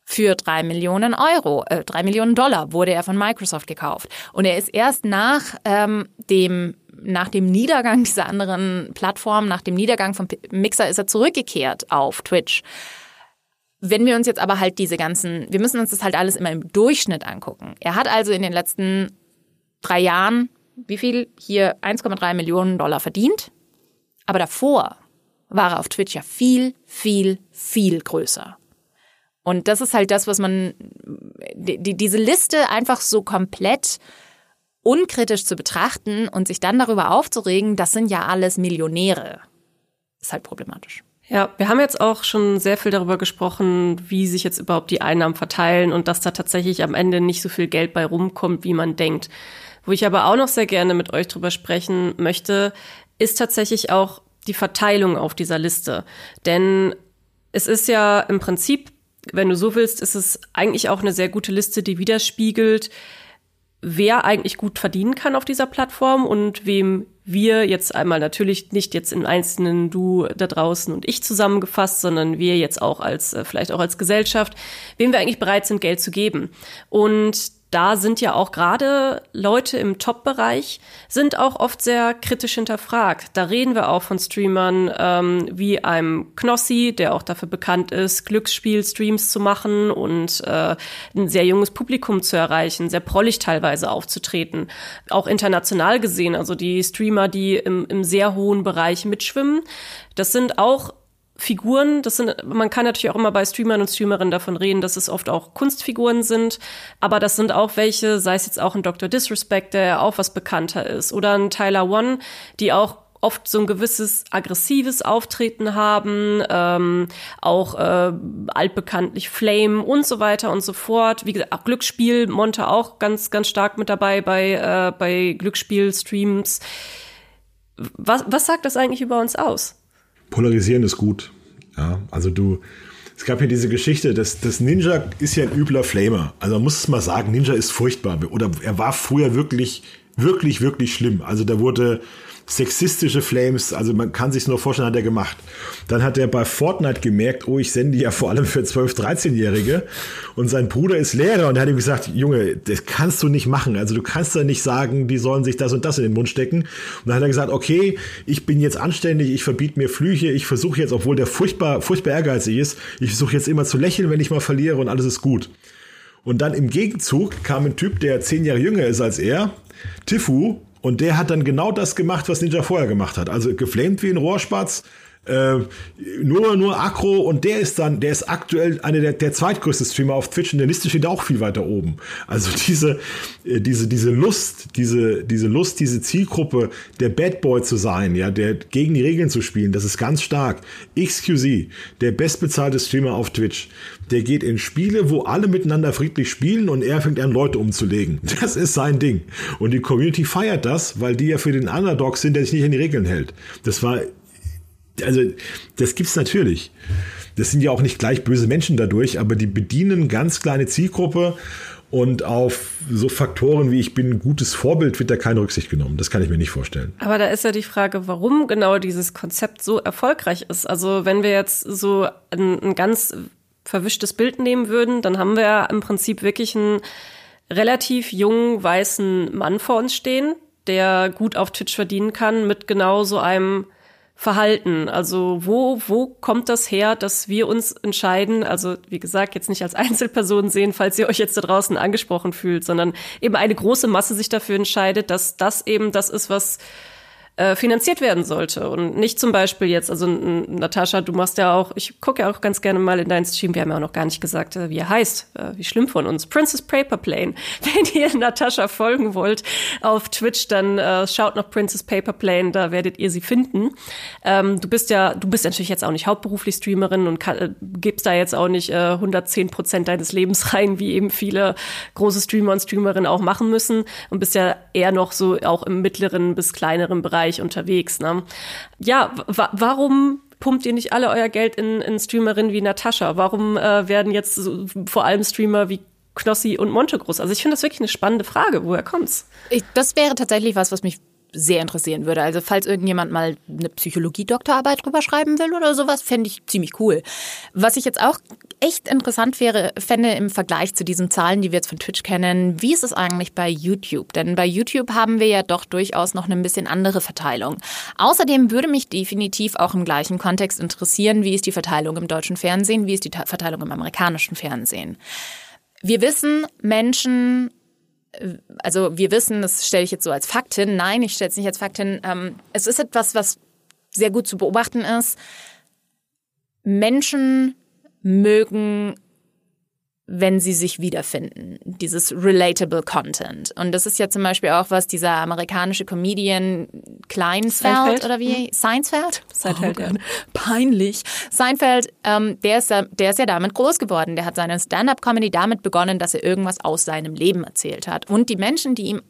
Für drei Millionen Euro, äh, drei Millionen Dollar wurde er von Microsoft gekauft. Und er ist erst nach ähm, dem nach dem Niedergang dieser anderen Plattform, nach dem Niedergang von Mixer ist er zurückgekehrt auf Twitch. Wenn wir uns jetzt aber halt diese ganzen, wir müssen uns das halt alles immer im Durchschnitt angucken. Er hat also in den letzten drei Jahren, wie viel? Hier 1,3 Millionen Dollar verdient. Aber davor war er auf Twitch ja viel, viel, viel größer. Und das ist halt das, was man, die, diese Liste einfach so komplett unkritisch zu betrachten und sich dann darüber aufzuregen, das sind ja alles Millionäre, ist halt problematisch. Ja, wir haben jetzt auch schon sehr viel darüber gesprochen, wie sich jetzt überhaupt die Einnahmen verteilen und dass da tatsächlich am Ende nicht so viel Geld bei rumkommt, wie man denkt. Wo ich aber auch noch sehr gerne mit euch drüber sprechen möchte, ist tatsächlich auch die Verteilung auf dieser Liste. Denn es ist ja im Prinzip, wenn du so willst, ist es eigentlich auch eine sehr gute Liste, die widerspiegelt, wer eigentlich gut verdienen kann auf dieser Plattform und wem wir jetzt einmal natürlich nicht jetzt im Einzelnen du da draußen und ich zusammengefasst, sondern wir jetzt auch als, äh, vielleicht auch als Gesellschaft, wem wir eigentlich bereit sind, Geld zu geben. Und da sind ja auch gerade Leute im Top-Bereich, sind auch oft sehr kritisch hinterfragt. Da reden wir auch von Streamern ähm, wie einem Knossi, der auch dafür bekannt ist, Glücksspiel-Streams zu machen und äh, ein sehr junges Publikum zu erreichen, sehr prollig teilweise aufzutreten. Auch international gesehen, also die Streamer, die im, im sehr hohen Bereich mitschwimmen, das sind auch Figuren, das sind, man kann natürlich auch immer bei Streamern und Streamerinnen davon reden, dass es oft auch Kunstfiguren sind, aber das sind auch welche, sei es jetzt auch ein Dr. Disrespect, der ja auch was bekannter ist, oder ein Tyler One, die auch oft so ein gewisses aggressives Auftreten haben, ähm, auch äh, altbekanntlich Flame und so weiter und so fort. Wie gesagt, auch Glücksspiel, Monte auch ganz, ganz stark mit dabei bei, äh, bei Glücksspiel-Streams. Was, was sagt das eigentlich über uns aus? Polarisieren ist gut. Ja, also du, es gab ja diese Geschichte, dass das Ninja ist ja ein übler Flamer. Also man muss es mal sagen, Ninja ist furchtbar. Oder er war früher wirklich, wirklich, wirklich schlimm. Also da wurde sexistische Flames, also man kann sich nur vorstellen, hat er gemacht. Dann hat er bei Fortnite gemerkt, oh, ich sende ja vor allem für 12-, 13-Jährige und sein Bruder ist Lehrer und hat ihm gesagt, Junge, das kannst du nicht machen. Also du kannst da nicht sagen, die sollen sich das und das in den Mund stecken. Und dann hat er gesagt, okay, ich bin jetzt anständig, ich verbiete mir Flüche, ich versuche jetzt, obwohl der furchtbar, furchtbar ehrgeizig ist, ich versuche jetzt immer zu lächeln, wenn ich mal verliere und alles ist gut. Und dann im Gegenzug kam ein Typ, der zehn Jahre jünger ist als er, Tifu, und der hat dann genau das gemacht, was Ninja vorher gemacht hat. Also geflamed wie ein Rohrspatz, äh, nur, nur Akro und der ist dann, der ist aktuell einer der, der zweitgrößte Streamer auf Twitch und der Liste steht auch viel weiter oben. Also diese, äh, diese, diese Lust, diese, diese Lust, diese Zielgruppe, der Bad Boy zu sein, ja, der gegen die Regeln zu spielen, das ist ganz stark. XQZ, der bestbezahlte Streamer auf Twitch, der geht in Spiele, wo alle miteinander friedlich spielen und er fängt an, Leute umzulegen. Das ist sein Ding. Und die Community feiert das, weil die ja für den Underdog sind, der sich nicht an die Regeln hält. Das war also das gibt's natürlich. Das sind ja auch nicht gleich böse Menschen dadurch, aber die bedienen ganz kleine Zielgruppe und auf so Faktoren wie ich bin ein gutes Vorbild wird da keine Rücksicht genommen. Das kann ich mir nicht vorstellen. Aber da ist ja die Frage, warum genau dieses Konzept so erfolgreich ist. Also wenn wir jetzt so ein, ein ganz verwischtes Bild nehmen würden, dann haben wir im Prinzip wirklich einen relativ jungen weißen Mann vor uns stehen, der gut auf Twitch verdienen kann mit genau so einem Verhalten? Also wo, wo kommt das her, dass wir uns entscheiden, also wie gesagt, jetzt nicht als Einzelperson sehen, falls ihr euch jetzt da draußen angesprochen fühlt, sondern eben eine große Masse sich dafür entscheidet, dass das eben das ist, was äh, finanziert werden sollte und nicht zum Beispiel jetzt, also Natascha, du machst ja auch, ich gucke ja auch ganz gerne mal in deinen Stream, wir haben ja auch noch gar nicht gesagt, äh, wie er heißt, äh, wie schlimm von uns, Princess Paper Plane. Wenn ihr Natascha folgen wollt auf Twitch, dann äh, schaut noch Princess Paper Plane, da werdet ihr sie finden. Ähm, du bist ja, du bist natürlich jetzt auch nicht hauptberuflich Streamerin und kann, äh, gibst da jetzt auch nicht äh, 110 Prozent deines Lebens rein, wie eben viele große Streamer und Streamerinnen auch machen müssen und bist ja eher noch so auch im mittleren bis kleineren Bereich Bereich unterwegs. Ne? Ja, warum pumpt ihr nicht alle euer Geld in, in Streamerinnen wie Natascha? Warum äh, werden jetzt so, vor allem Streamer wie Knossi und Monte groß? Also ich finde das wirklich eine spannende Frage. Woher kommt's? Ich, das wäre tatsächlich was, was mich sehr interessieren würde. Also falls irgendjemand mal eine Psychologie-Doktorarbeit drüber schreiben will oder sowas, fände ich ziemlich cool. Was ich jetzt auch echt interessant wäre, fände im Vergleich zu diesen Zahlen, die wir jetzt von Twitch kennen, wie ist es eigentlich bei YouTube? Denn bei YouTube haben wir ja doch durchaus noch eine bisschen andere Verteilung. Außerdem würde mich definitiv auch im gleichen Kontext interessieren, wie ist die Verteilung im deutschen Fernsehen, wie ist die Verteilung im amerikanischen Fernsehen. Wir wissen, Menschen also wir wissen, das stelle ich jetzt so als Fakt hin. Nein, ich stelle es nicht als Fakt hin. Ähm, es ist etwas, was sehr gut zu beobachten ist. Menschen mögen wenn sie sich wiederfinden. Dieses relatable Content. Und das ist ja zum Beispiel auch, was dieser amerikanische Comedian Kleinfeld Seinfeld? oder wie? Hm. Seinfeld? Seinfeld, oh ja. Peinlich. Seinfeld, ähm, der, ist, der ist ja damit groß geworden. Der hat seine Stand-up-Comedy damit begonnen, dass er irgendwas aus seinem Leben erzählt hat. Und die Menschen, die ihm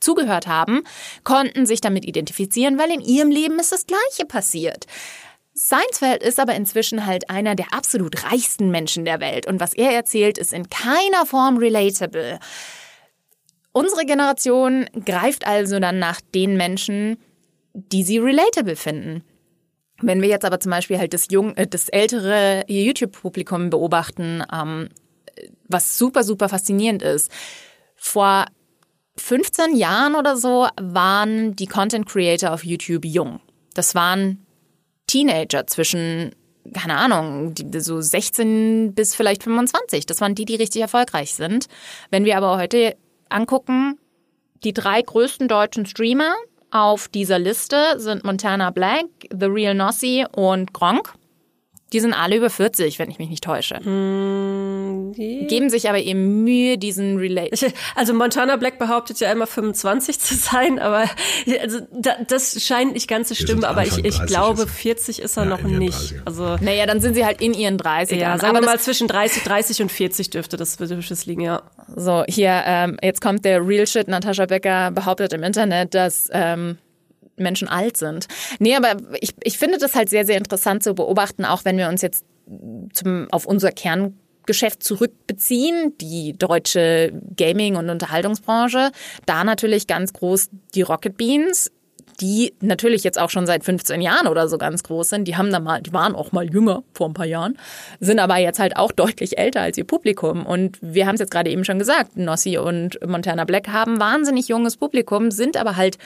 zugehört haben, konnten sich damit identifizieren, weil in ihrem Leben ist das Gleiche passiert. Seinfeld ist aber inzwischen halt einer der absolut reichsten Menschen der Welt und was er erzählt, ist in keiner Form relatable. Unsere Generation greift also dann nach den Menschen, die sie relatable finden. Wenn wir jetzt aber zum Beispiel halt das, jung, äh, das ältere YouTube-Publikum beobachten, ähm, was super, super faszinierend ist. Vor 15 Jahren oder so waren die Content Creator auf YouTube jung. Das waren Teenager zwischen, keine Ahnung, so 16 bis vielleicht 25. Das waren die, die richtig erfolgreich sind. Wenn wir aber heute angucken, die drei größten deutschen Streamer auf dieser Liste sind Montana Black, The Real Nossi und Gronk. Die sind alle über 40, wenn ich mich nicht täusche. Mm, Geben sich aber eben Mühe, diesen Relate. Also Montana Black behauptet ja immer 25 zu sein, aber also da, das scheint nicht ganz zu stimmen, aber ich, ich glaube 40 ist er ja, noch nicht. Also naja, dann sind sie halt in ihren 30 Ja, sagen aber wir mal zwischen 30, 30 und 40 dürfte das Bedürfnis liegen, ja. So, hier, ähm, jetzt kommt der Real Shit. Natascha Becker behauptet im Internet, dass ähm, Menschen alt sind. Nee, aber ich, ich finde das halt sehr, sehr interessant zu beobachten, auch wenn wir uns jetzt zum, auf unser Kerngeschäft zurückbeziehen, die deutsche Gaming- und Unterhaltungsbranche. Da natürlich ganz groß die Rocket Beans, die natürlich jetzt auch schon seit 15 Jahren oder so ganz groß sind. Die haben da mal, die waren auch mal jünger vor ein paar Jahren, sind aber jetzt halt auch deutlich älter als ihr Publikum. Und wir haben es jetzt gerade eben schon gesagt, Nossi und Montana Black haben wahnsinnig junges Publikum, sind aber halt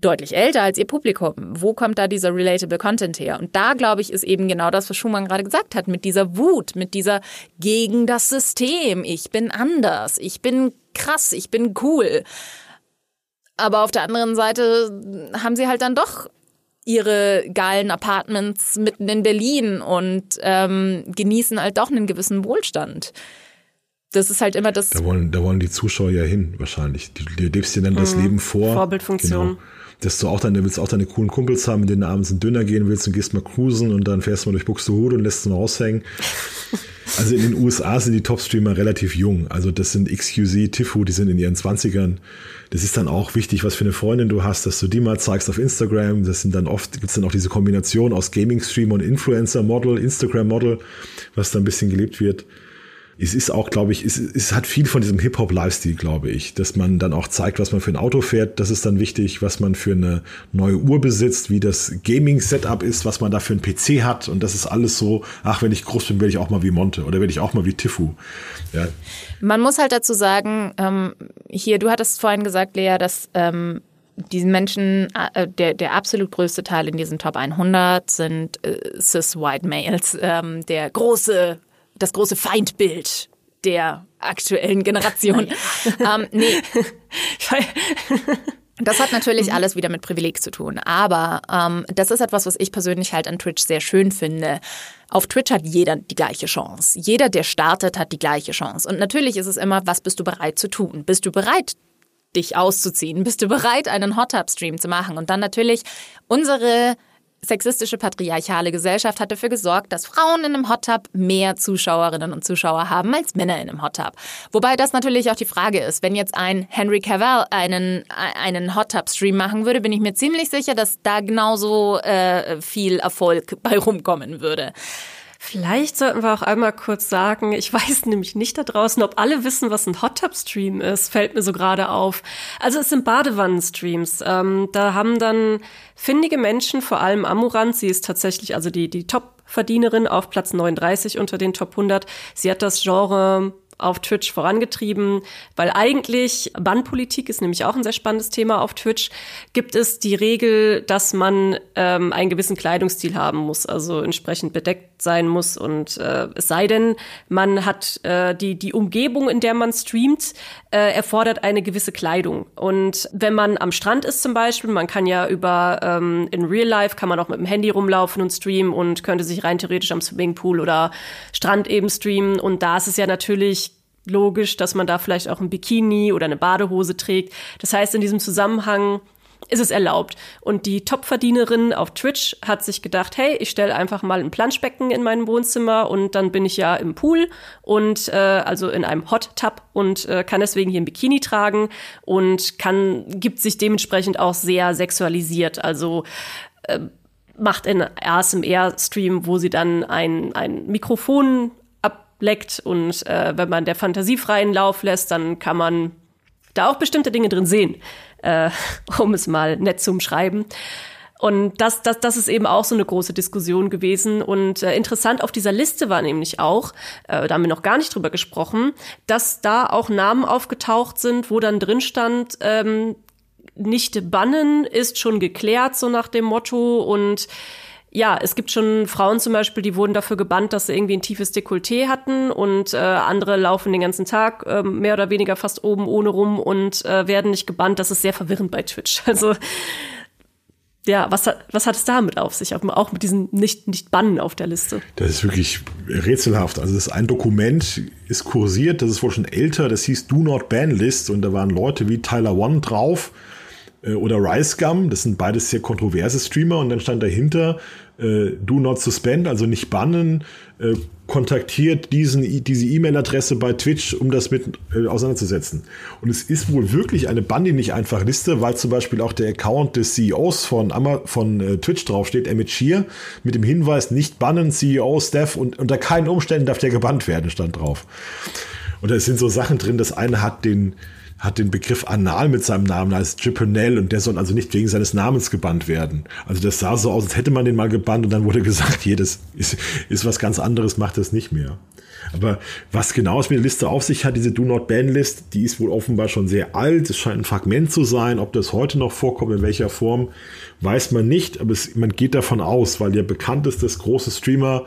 deutlich älter als ihr Publikum. Wo kommt da dieser relatable Content her? Und da, glaube ich, ist eben genau das, was Schumann gerade gesagt hat, mit dieser Wut, mit dieser gegen das System. Ich bin anders, ich bin krass, ich bin cool. Aber auf der anderen Seite haben sie halt dann doch ihre geilen Apartments mitten in Berlin und ähm, genießen halt doch einen gewissen Wohlstand. Das ist halt immer das. Da wollen, da wollen die Zuschauer ja hin, wahrscheinlich. Du, du lebst dir dann das mhm. Leben vor. Vorbildfunktion. Genau dass du auch deine, willst auch deine coolen Kumpels haben, mit denen du abends einen Döner gehen willst und gehst mal cruisen und dann fährst du mal durch Buxtehude und lässt es mal raushängen. Also in den USA sind die Top-Streamer relativ jung. Also das sind XQZ, Tifu, die sind in ihren Zwanzigern. Das ist dann auch wichtig, was für eine Freundin du hast, dass du die mal zeigst auf Instagram. Das sind dann oft, gibt's dann auch diese Kombination aus Gaming-Streamer und Influencer-Model, Instagram-Model, was da ein bisschen gelebt wird es ist auch, glaube ich, es, es hat viel von diesem Hip-Hop-Lifestyle, glaube ich, dass man dann auch zeigt, was man für ein Auto fährt. Das ist dann wichtig, was man für eine neue Uhr besitzt, wie das Gaming-Setup ist, was man da für einen PC hat. Und das ist alles so, ach, wenn ich groß bin, werde ich auch mal wie Monte oder werde ich auch mal wie Tifu. Ja. Man muss halt dazu sagen, ähm, hier, du hattest vorhin gesagt, Lea, dass ähm, diesen Menschen, äh, der, der absolut größte Teil in diesem Top 100 sind äh, cis-white males. Ähm, der große das große Feindbild der aktuellen Generation. ähm, nee. Das hat natürlich alles wieder mit Privileg zu tun. Aber ähm, das ist etwas, was ich persönlich halt an Twitch sehr schön finde. Auf Twitch hat jeder die gleiche Chance. Jeder, der startet, hat die gleiche Chance. Und natürlich ist es immer, was bist du bereit zu tun? Bist du bereit, dich auszuziehen? Bist du bereit, einen Hot Tub Stream zu machen? Und dann natürlich unsere sexistische patriarchale Gesellschaft hat dafür gesorgt, dass Frauen in einem Hot Tub mehr Zuschauerinnen und Zuschauer haben als Männer in einem Hot Tub. Wobei das natürlich auch die Frage ist, wenn jetzt ein Henry Cavill einen, einen Hot Tub Stream machen würde, bin ich mir ziemlich sicher, dass da genauso äh, viel Erfolg bei rumkommen würde. Vielleicht sollten wir auch einmal kurz sagen, ich weiß nämlich nicht da draußen, ob alle wissen, was ein Hot Tub Stream ist, fällt mir so gerade auf. Also es sind Badewannenstreams. Ähm, da haben dann findige Menschen, vor allem Amurant, sie ist tatsächlich also die, die Top-Verdienerin auf Platz 39 unter den Top 100. Sie hat das Genre auf Twitch vorangetrieben, weil eigentlich Bannpolitik ist nämlich auch ein sehr spannendes Thema auf Twitch. Gibt es die Regel, dass man ähm, einen gewissen Kleidungsstil haben muss, also entsprechend bedeckt sein muss und äh, es sei denn, man hat äh, die die Umgebung, in der man streamt, äh, erfordert eine gewisse Kleidung. Und wenn man am Strand ist zum Beispiel, man kann ja über ähm, in Real Life kann man auch mit dem Handy rumlaufen und streamen und könnte sich rein theoretisch am Swimmingpool oder Strand eben streamen. Und da ist es ja natürlich logisch, dass man da vielleicht auch ein Bikini oder eine Badehose trägt. Das heißt, in diesem Zusammenhang ist es erlaubt. Und die Topverdienerin auf Twitch hat sich gedacht, hey, ich stelle einfach mal ein Planschbecken in meinem Wohnzimmer und dann bin ich ja im Pool und äh, also in einem Hot Tub und äh, kann deswegen hier ein Bikini tragen und kann gibt sich dementsprechend auch sehr sexualisiert. Also äh, macht in ASMR-Stream, wo sie dann ein, ein Mikrofon leckt und äh, wenn man der Fantasie freien Lauf lässt, dann kann man da auch bestimmte Dinge drin sehen, äh, um es mal nett zu umschreiben. Und das, das, das ist eben auch so eine große Diskussion gewesen. Und äh, interessant auf dieser Liste war nämlich auch, äh, da haben wir noch gar nicht drüber gesprochen, dass da auch Namen aufgetaucht sind, wo dann drin stand, ähm, nicht bannen ist schon geklärt, so nach dem Motto. Und ja, es gibt schon Frauen zum Beispiel, die wurden dafür gebannt, dass sie irgendwie ein tiefes Dekolleté hatten und äh, andere laufen den ganzen Tag äh, mehr oder weniger fast oben ohne rum und äh, werden nicht gebannt. Das ist sehr verwirrend bei Twitch. Also ja, was hat, was hat es damit auf sich, auch mit diesen nicht, nicht auf der Liste? Das ist wirklich rätselhaft. Also das ist ein Dokument, ist kursiert, das ist wohl schon älter, das hieß Do Not Ban List und da waren Leute wie Tyler One drauf äh, oder Rice Gum, das sind beides sehr kontroverse Streamer und dann stand dahinter äh, Do Not Suspend, also nicht bannen, äh, kontaktiert diesen, diese E-Mail-Adresse bei Twitch, um das mit äh, auseinanderzusetzen. Und es ist wohl wirklich eine Bandi nicht einfach Liste, weil zum Beispiel auch der Account des CEOs von, von äh, Twitch draufsteht, Emmett Shear, mit dem Hinweis, nicht bannen, CEO, Steph und unter keinen Umständen darf der gebannt werden, stand drauf. Und da sind so Sachen drin, das eine hat den, hat den Begriff Anal mit seinem Namen als Chipanel und der soll also nicht wegen seines Namens gebannt werden. Also das sah so aus, als hätte man den mal gebannt und dann wurde gesagt, hier, das ist, ist was ganz anderes, macht das nicht mehr. Aber was genau es mit der Liste auf sich hat, diese Do Not Ban List, die ist wohl offenbar schon sehr alt. Es scheint ein Fragment zu sein. Ob das heute noch vorkommt, in welcher Form, weiß man nicht. Aber es, man geht davon aus, weil ja bekannt ist, dass große Streamer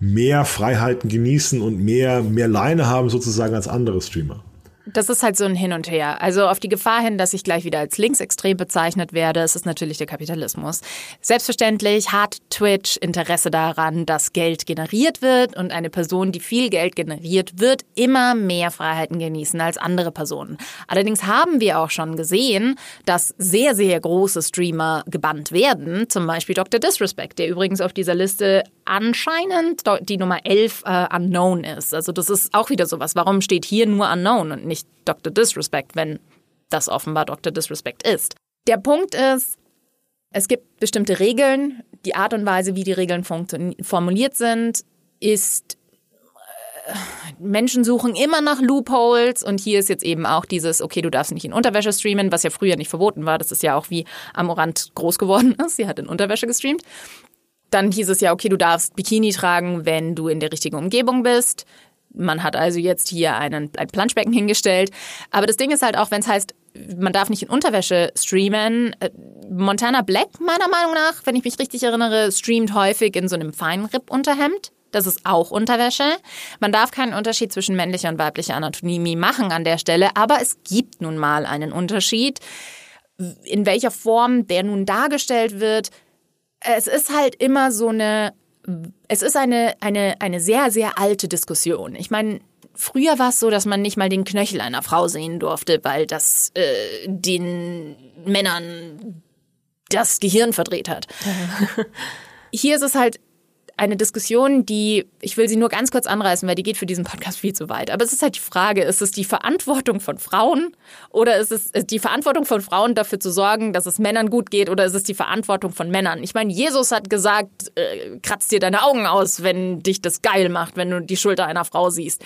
mehr Freiheiten genießen und mehr, mehr Leine haben sozusagen als andere Streamer. Das ist halt so ein Hin und Her. Also auf die Gefahr hin, dass ich gleich wieder als linksextrem bezeichnet werde, ist es natürlich der Kapitalismus. Selbstverständlich hat Twitch Interesse daran, dass Geld generiert wird und eine Person, die viel Geld generiert, wird immer mehr Freiheiten genießen als andere Personen. Allerdings haben wir auch schon gesehen, dass sehr, sehr große Streamer gebannt werden. Zum Beispiel Dr. Disrespect, der übrigens auf dieser Liste anscheinend die Nummer 11 äh, unknown ist. Also das ist auch wieder sowas. Warum steht hier nur unknown und nicht Dr. Disrespect, wenn das offenbar Dr. Disrespect ist? Der Punkt ist, es gibt bestimmte Regeln. Die Art und Weise, wie die Regeln formuliert sind, ist äh, Menschen suchen immer nach Loopholes und hier ist jetzt eben auch dieses, okay, du darfst nicht in Unterwäsche streamen, was ja früher nicht verboten war. Das ist ja auch wie Amorant groß geworden ist. Sie hat in Unterwäsche gestreamt. Dann hieß es ja, okay, du darfst Bikini tragen, wenn du in der richtigen Umgebung bist. Man hat also jetzt hier einen, ein Planschbecken hingestellt. Aber das Ding ist halt auch, wenn es heißt, man darf nicht in Unterwäsche streamen. Äh, Montana Black, meiner Meinung nach, wenn ich mich richtig erinnere, streamt häufig in so einem Feinripp-Unterhemd. Das ist auch Unterwäsche. Man darf keinen Unterschied zwischen männlicher und weiblicher Anatomie machen an der Stelle, aber es gibt nun mal einen Unterschied in welcher Form der nun dargestellt wird. Es ist halt immer so eine, es ist eine, eine, eine sehr, sehr alte Diskussion. Ich meine, Früher war es so, dass man nicht mal den Knöchel einer Frau sehen durfte, weil das äh, den Männern das Gehirn verdreht hat. Hier ist es halt eine Diskussion, die, ich will sie nur ganz kurz anreißen, weil die geht für diesen Podcast viel zu weit. Aber es ist halt die Frage, ist es die Verantwortung von Frauen oder ist es die Verantwortung von Frauen dafür zu sorgen, dass es Männern gut geht oder ist es die Verantwortung von Männern? Ich meine, Jesus hat gesagt, äh, kratz dir deine Augen aus, wenn dich das geil macht, wenn du die Schulter einer Frau siehst.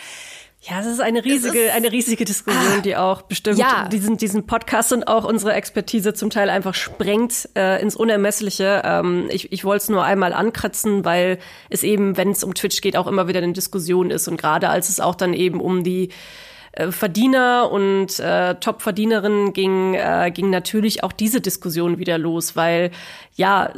Ja, es ist eine riesige, ist, eine riesige Diskussion, die auch bestimmt ja. diesen, diesen Podcast und auch unsere Expertise zum Teil einfach sprengt äh, ins Unermessliche. Ähm, ich ich wollte es nur einmal ankratzen, weil es eben, wenn es um Twitch geht, auch immer wieder eine Diskussion ist. Und gerade als es auch dann eben um die äh, Verdiener und äh, Top-Verdienerinnen ging, äh, ging natürlich auch diese Diskussion wieder los, weil ja,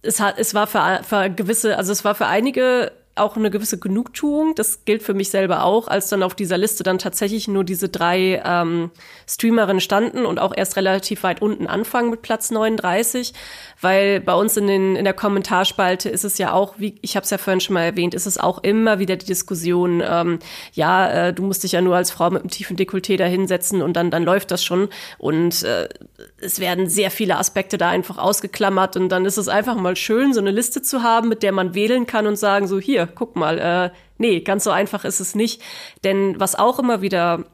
es hat, es war für, für gewisse, also es war für einige auch eine gewisse Genugtuung. Das gilt für mich selber auch, als dann auf dieser Liste dann tatsächlich nur diese drei ähm, Streamerinnen standen und auch erst relativ weit unten anfangen mit Platz 39, weil bei uns in, den, in der Kommentarspalte ist es ja auch, wie ich habe es ja vorhin schon mal erwähnt, ist es auch immer wieder die Diskussion, ähm, ja, äh, du musst dich ja nur als Frau mit einem tiefen Dekolleté da hinsetzen und dann, dann läuft das schon. Und äh, es werden sehr viele Aspekte da einfach ausgeklammert und dann ist es einfach mal schön, so eine Liste zu haben, mit der man wählen kann und sagen, so hier, guck mal, äh, nee, ganz so einfach ist es nicht. Denn was auch immer wieder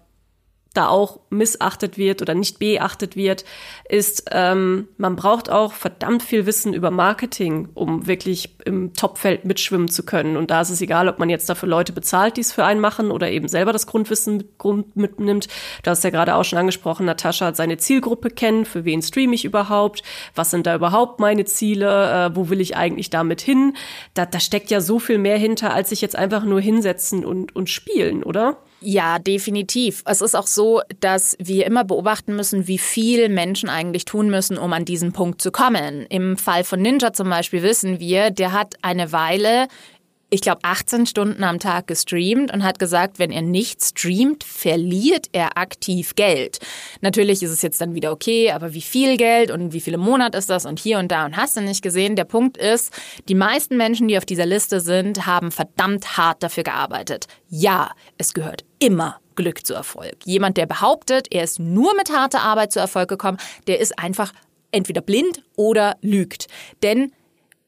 da auch missachtet wird oder nicht beachtet wird, ist, ähm, man braucht auch verdammt viel Wissen über Marketing, um wirklich im Topfeld mitschwimmen zu können. Und da ist es egal, ob man jetzt dafür Leute bezahlt, die es für einen machen oder eben selber das Grundwissen Grund mitnimmt. Du hast ja gerade auch schon angesprochen, Natascha hat seine Zielgruppe kennen, für wen streame ich überhaupt, was sind da überhaupt meine Ziele, äh, wo will ich eigentlich damit hin. Da, da steckt ja so viel mehr hinter, als sich jetzt einfach nur hinsetzen und, und spielen, oder? Ja, definitiv. Es ist auch so, dass wir immer beobachten müssen, wie viel Menschen eigentlich tun müssen, um an diesen Punkt zu kommen. Im Fall von Ninja zum Beispiel wissen wir, der hat eine Weile ich glaube, 18 Stunden am Tag gestreamt und hat gesagt, wenn er nicht streamt, verliert er aktiv Geld. Natürlich ist es jetzt dann wieder okay, aber wie viel Geld und wie viele Monate ist das und hier und da und hast du nicht gesehen? Der Punkt ist, die meisten Menschen, die auf dieser Liste sind, haben verdammt hart dafür gearbeitet. Ja, es gehört immer Glück zu Erfolg. Jemand, der behauptet, er ist nur mit harter Arbeit zu Erfolg gekommen, der ist einfach entweder blind oder lügt. Denn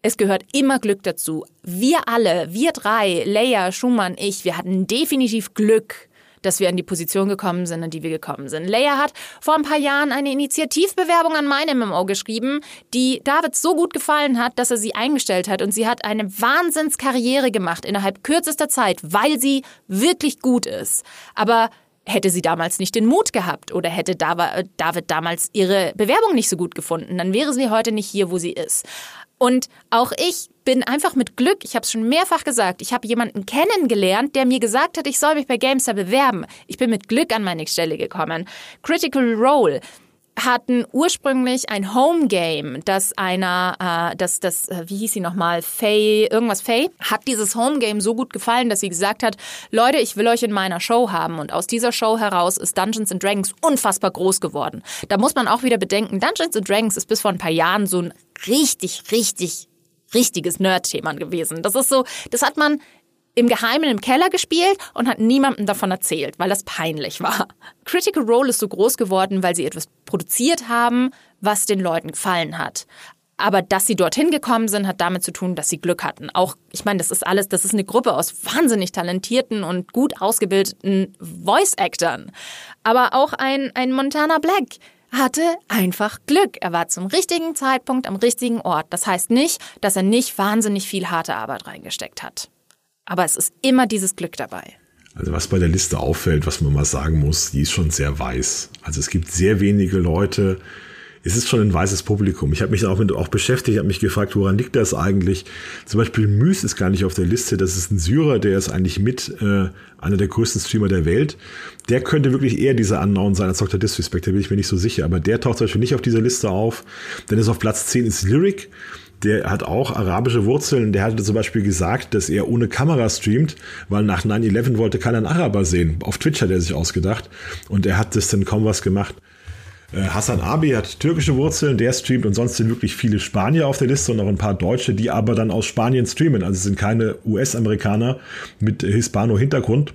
es gehört immer Glück dazu. Wir alle, wir drei, Leia, Schumann, ich, wir hatten definitiv Glück, dass wir in die Position gekommen sind, in die wir gekommen sind. Leia hat vor ein paar Jahren eine Initiativbewerbung an meine MMO geschrieben, die David so gut gefallen hat, dass er sie eingestellt hat und sie hat eine Wahnsinnskarriere gemacht innerhalb kürzester Zeit, weil sie wirklich gut ist. Aber hätte sie damals nicht den Mut gehabt oder hätte David damals ihre Bewerbung nicht so gut gefunden, dann wäre sie heute nicht hier, wo sie ist. Und auch ich bin einfach mit Glück, ich habe es schon mehrfach gesagt, ich habe jemanden kennengelernt, der mir gesagt hat, ich soll mich bei GameStar bewerben. Ich bin mit Glück an meine Stelle gekommen. Critical Role hatten ursprünglich ein Homegame, das einer, äh, das, das, äh, wie hieß sie nochmal, Faye, irgendwas Faye, hat dieses Homegame so gut gefallen, dass sie gesagt hat, Leute, ich will euch in meiner Show haben. Und aus dieser Show heraus ist Dungeons and Dragons unfassbar groß geworden. Da muss man auch wieder bedenken, Dungeons and Dragons ist bis vor ein paar Jahren so ein richtig, richtig, richtiges Nerd-Thema gewesen. Das ist so, das hat man im Geheimen im Keller gespielt und hat niemandem davon erzählt, weil das peinlich war. Critical Role ist so groß geworden, weil sie etwas produziert haben, was den Leuten gefallen hat. Aber dass sie dorthin gekommen sind, hat damit zu tun, dass sie Glück hatten. Auch, ich meine, das ist alles, das ist eine Gruppe aus wahnsinnig talentierten und gut ausgebildeten Voice-Actern. Aber auch ein, ein Montana Black hatte einfach Glück. Er war zum richtigen Zeitpunkt am richtigen Ort. Das heißt nicht, dass er nicht wahnsinnig viel harte Arbeit reingesteckt hat. Aber es ist immer dieses Glück dabei. Also was bei der Liste auffällt, was man mal sagen muss, die ist schon sehr weiß. Also es gibt sehr wenige Leute, es ist schon ein weißes Publikum. Ich habe mich auch mit auch beschäftigt, habe mich gefragt, woran liegt das eigentlich? Zum Beispiel Müs ist gar nicht auf der Liste. Das ist ein Syrer, der ist eigentlich mit äh, einer der größten Streamer der Welt. Der könnte wirklich eher dieser Unknown sein als Dr. Disrespect, da bin ich mir nicht so sicher. Aber der taucht zum Beispiel nicht auf dieser Liste auf. Denn ist auf Platz 10 ist Lyric. Der hat auch arabische Wurzeln. Der hatte zum Beispiel gesagt, dass er ohne Kamera streamt, weil nach 9-11 wollte keiner einen Araber sehen. Auf Twitch hat er sich ausgedacht. Und er hat das dann kaum was gemacht. Äh, Hassan Abi hat türkische Wurzeln, der streamt und sonst sind wirklich viele Spanier auf der Liste und noch ein paar Deutsche, die aber dann aus Spanien streamen. Also es sind keine US-Amerikaner mit Hispano-Hintergrund,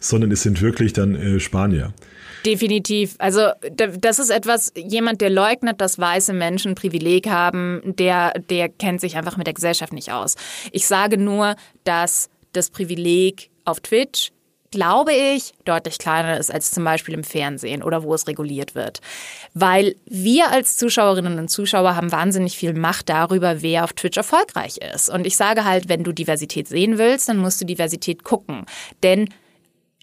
sondern es sind wirklich dann äh, Spanier. Definitiv. Also das ist etwas, jemand, der leugnet, dass weiße Menschen Privileg haben, der, der kennt sich einfach mit der Gesellschaft nicht aus. Ich sage nur, dass das Privileg auf Twitch glaube ich, deutlich kleiner ist als zum Beispiel im Fernsehen oder wo es reguliert wird. Weil wir als Zuschauerinnen und Zuschauer haben wahnsinnig viel Macht darüber, wer auf Twitch erfolgreich ist. Und ich sage halt, wenn du Diversität sehen willst, dann musst du Diversität gucken. Denn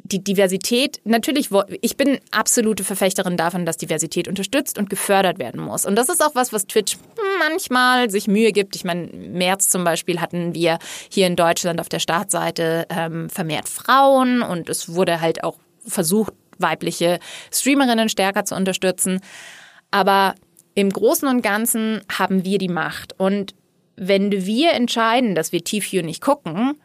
die Diversität, natürlich, ich bin absolute Verfechterin davon, dass Diversität unterstützt und gefördert werden muss. Und das ist auch was, was Twitch manchmal sich Mühe gibt. Ich meine, März zum Beispiel hatten wir hier in Deutschland auf der Startseite ähm, vermehrt Frauen und es wurde halt auch versucht, weibliche Streamerinnen stärker zu unterstützen. Aber im Großen und Ganzen haben wir die Macht. Und wenn wir entscheiden, dass wir TVU nicht gucken,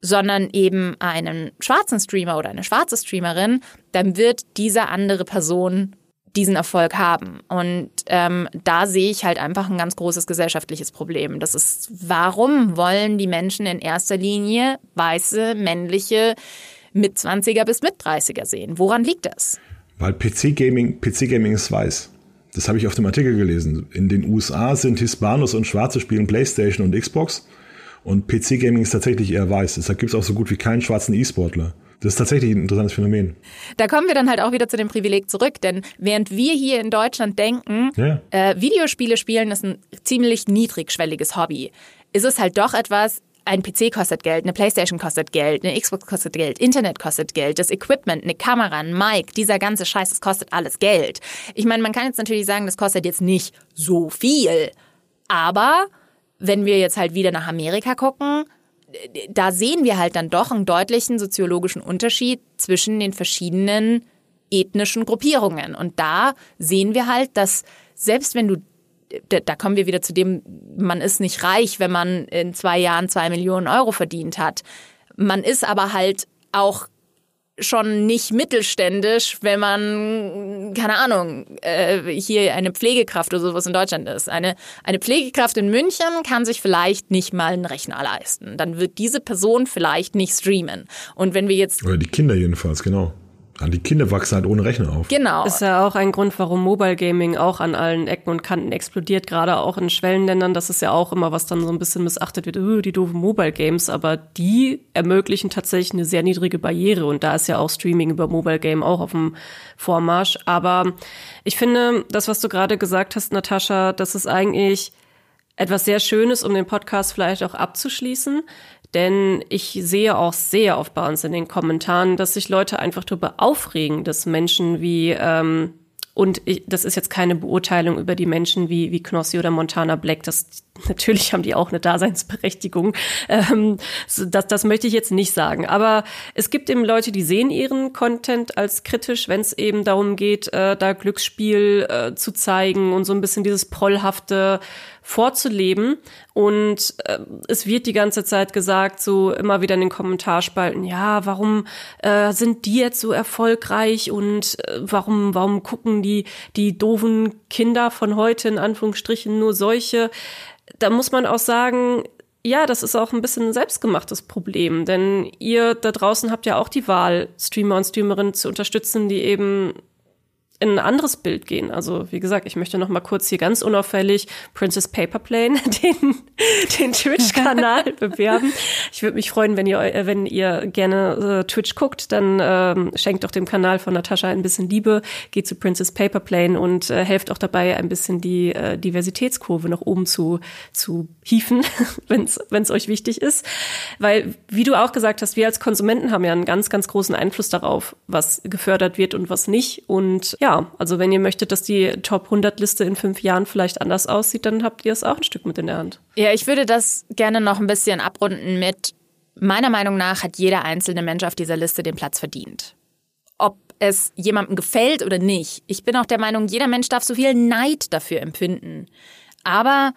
sondern eben einen schwarzen Streamer oder eine schwarze Streamerin, dann wird diese andere Person diesen Erfolg haben. Und ähm, da sehe ich halt einfach ein ganz großes gesellschaftliches Problem. Das ist, warum wollen die Menschen in erster Linie weiße, männliche Mit-20er bis Mit-30er sehen? Woran liegt das? Weil PC-Gaming PC -Gaming ist weiß. Das habe ich auf dem Artikel gelesen. In den USA sind Hispanos und Schwarze spielen Playstation und Xbox. Und PC-Gaming ist tatsächlich eher weiß. Deshalb gibt es auch so gut wie keinen schwarzen E-Sportler. Das ist tatsächlich ein interessantes Phänomen. Da kommen wir dann halt auch wieder zu dem Privileg zurück, denn während wir hier in Deutschland denken, ja. äh, Videospiele spielen ist ein ziemlich niedrigschwelliges Hobby, ist es halt doch etwas, ein PC kostet Geld, eine Playstation kostet Geld, eine Xbox kostet Geld, Internet kostet Geld, das Equipment, eine Kamera, ein Mic, dieser ganze Scheiß, das kostet alles Geld. Ich meine, man kann jetzt natürlich sagen, das kostet jetzt nicht so viel, aber wenn wir jetzt halt wieder nach Amerika gucken, da sehen wir halt dann doch einen deutlichen soziologischen Unterschied zwischen den verschiedenen ethnischen Gruppierungen. Und da sehen wir halt, dass selbst wenn du, da kommen wir wieder zu dem, man ist nicht reich, wenn man in zwei Jahren zwei Millionen Euro verdient hat. Man ist aber halt auch schon nicht mittelständisch, wenn man, keine Ahnung, äh, hier eine Pflegekraft oder sowas in Deutschland ist. Eine, eine Pflegekraft in München kann sich vielleicht nicht mal einen Rechner leisten. Dann wird diese Person vielleicht nicht streamen. Und wenn wir jetzt. Oder die Kinder jedenfalls, genau. Die Kinder wachsen halt ohne Rechner auf. Genau. Ist ja auch ein Grund, warum Mobile Gaming auch an allen Ecken und Kanten explodiert, gerade auch in Schwellenländern. Das ist ja auch immer, was dann so ein bisschen missachtet wird, öh, die doofen Mobile Games. Aber die ermöglichen tatsächlich eine sehr niedrige Barriere. Und da ist ja auch Streaming über Mobile Game auch auf dem Vormarsch. Aber ich finde, das, was du gerade gesagt hast, Natascha, das ist eigentlich etwas sehr Schönes, um den Podcast vielleicht auch abzuschließen. Denn ich sehe auch sehr oft bei uns in den Kommentaren, dass sich Leute einfach darüber aufregen, dass Menschen wie ähm, und ich, das ist jetzt keine Beurteilung über die Menschen wie, wie Knossi oder Montana Black. Das, natürlich haben die auch eine Daseinsberechtigung. Ähm, das, das möchte ich jetzt nicht sagen. Aber es gibt eben Leute, die sehen ihren Content als kritisch, wenn es eben darum geht, äh, da Glücksspiel äh, zu zeigen und so ein bisschen dieses Prollhafte vorzuleben. Und äh, es wird die ganze Zeit gesagt, so immer wieder in den Kommentarspalten, ja, warum äh, sind die jetzt so erfolgreich und äh, warum, warum gucken die, die doofen Kinder von heute in Anführungsstrichen nur solche? Da muss man auch sagen, ja, das ist auch ein bisschen ein selbstgemachtes Problem, denn ihr da draußen habt ja auch die Wahl, Streamer und Streamerinnen zu unterstützen, die eben in ein anderes Bild gehen. Also wie gesagt, ich möchte noch mal kurz hier ganz unauffällig Princess Paperplane, den, den Twitch-Kanal bewerben. Ich würde mich freuen, wenn ihr, wenn ihr gerne äh, Twitch guckt, dann ähm, schenkt doch dem Kanal von Natascha ein bisschen Liebe, geht zu Princess Paperplane und äh, helft auch dabei, ein bisschen die äh, Diversitätskurve nach oben zu, zu hieven, wenn es euch wichtig ist. Weil, wie du auch gesagt hast, wir als Konsumenten haben ja einen ganz, ganz großen Einfluss darauf, was gefördert wird und was nicht. Und ja, ja, also wenn ihr möchtet, dass die Top 100 Liste in fünf Jahren vielleicht anders aussieht, dann habt ihr es auch ein Stück mit in der Hand. Ja, ich würde das gerne noch ein bisschen abrunden mit, meiner Meinung nach hat jeder einzelne Mensch auf dieser Liste den Platz verdient. Ob es jemandem gefällt oder nicht. Ich bin auch der Meinung, jeder Mensch darf so viel Neid dafür empfinden. Aber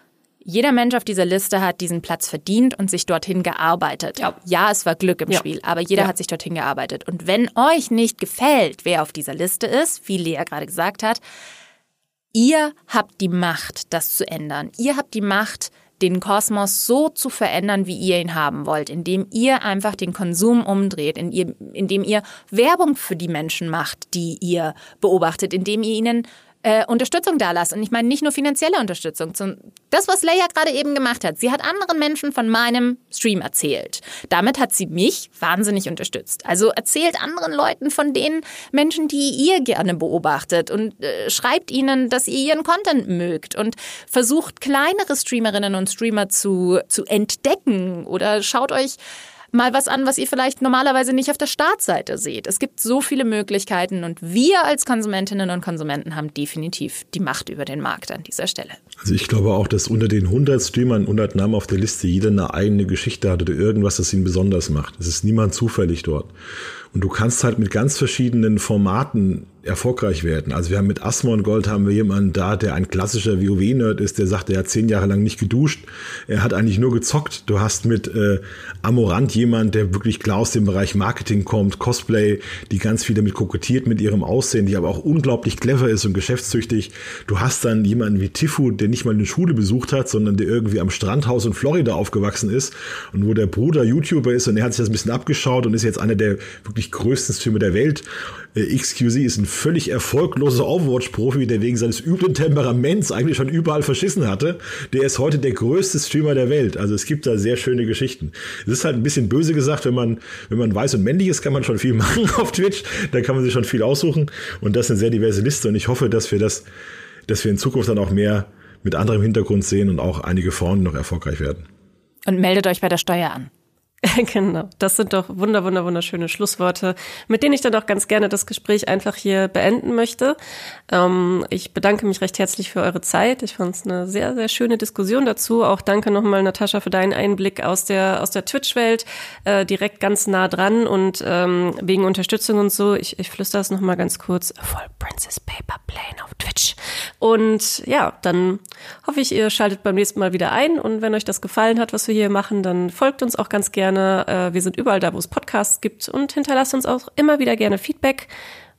jeder Mensch auf dieser Liste hat diesen Platz verdient und sich dorthin gearbeitet. Ja, ja es war Glück im ja. Spiel, aber jeder ja. hat sich dorthin gearbeitet. Und wenn euch nicht gefällt, wer auf dieser Liste ist, wie Lea gerade gesagt hat, Ihr habt die Macht, das zu ändern. Ihr habt die Macht, den Kosmos so zu verändern, wie ihr ihn haben wollt, indem ihr einfach den Konsum umdreht, indem ihr Werbung für die Menschen macht, die ihr beobachtet, indem ihr ihnen äh, Unterstützung da lasst. Und ich meine nicht nur finanzielle Unterstützung. Das, was Leia gerade eben gemacht hat. Sie hat anderen Menschen von meinem Stream erzählt. Damit hat sie mich wahnsinnig unterstützt. Also erzählt anderen Leuten von den Menschen, die ihr gerne beobachtet und äh, schreibt ihnen, dass ihr ihren Content mögt und versucht kleinere Streamerinnen und Streamer zu, zu entdecken oder schaut euch mal was an, was ihr vielleicht normalerweise nicht auf der Startseite seht. Es gibt so viele Möglichkeiten und wir als Konsumentinnen und Konsumenten haben definitiv die Macht über den Markt an dieser Stelle. Also ich glaube auch, dass unter den 100 Streamern, 100 Namen auf der Liste jeder eine eigene Geschichte hat oder irgendwas, das ihn besonders macht. Es ist niemand zufällig dort. Und du kannst halt mit ganz verschiedenen Formaten erfolgreich werden. Also wir haben mit Asmon Gold haben wir jemanden da, der ein klassischer WoW-Nerd ist, der sagt, er hat zehn Jahre lang nicht geduscht, er hat eigentlich nur gezockt. Du hast mit äh, Amorant jemand, der wirklich klar aus dem Bereich Marketing kommt, Cosplay, die ganz viel damit kokettiert mit ihrem Aussehen, die aber auch unglaublich clever ist und geschäftstüchtig. Du hast dann jemanden wie Tifu, der nicht mal eine Schule besucht hat, sondern der irgendwie am Strandhaus in Florida aufgewachsen ist und wo der Bruder YouTuber ist und er hat sich das ein bisschen abgeschaut und ist jetzt einer der wirklich größten Streamer der Welt. Äh, XQZ ist ein völlig erfolgloser Overwatch-Profi, der wegen seines üblen Temperaments eigentlich schon überall verschissen hatte. Der ist heute der größte Streamer der Welt. Also es gibt da sehr schöne Geschichten. Es ist halt ein bisschen böse gesagt, wenn man, wenn man weiß und männlich ist, kann man schon viel machen auf Twitch. Da kann man sich schon viel aussuchen. Und das ist eine sehr diverse Liste. Und ich hoffe, dass wir das, dass wir in Zukunft dann auch mehr mit anderem Hintergrund sehen und auch einige Frauen noch erfolgreich werden. Und meldet euch bei der Steuer an. genau, das sind doch wunder, wunder, wunderschöne Schlussworte, mit denen ich dann auch ganz gerne das Gespräch einfach hier beenden möchte. Ähm, ich bedanke mich recht herzlich für eure Zeit. Ich fand es eine sehr, sehr schöne Diskussion dazu. Auch danke nochmal, Natascha, für deinen Einblick aus der, aus der Twitch-Welt, äh, direkt ganz nah dran und ähm, wegen Unterstützung und so. Ich, ich flüstere es nochmal ganz kurz. Voll Princess Paper Plane auf Twitch. Und ja, dann hoffe ich, ihr schaltet beim nächsten Mal wieder ein und wenn euch das gefallen hat, was wir hier machen, dann folgt uns auch ganz gerne gerne. Äh, wir sind überall da, wo es Podcasts gibt und hinterlasst uns auch immer wieder gerne Feedback.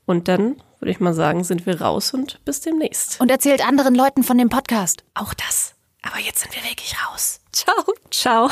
Und dann würde ich mal sagen, sind wir raus und bis demnächst. Und erzählt anderen Leuten von dem Podcast. Auch das. Aber jetzt sind wir wirklich raus. Ciao. Ciao.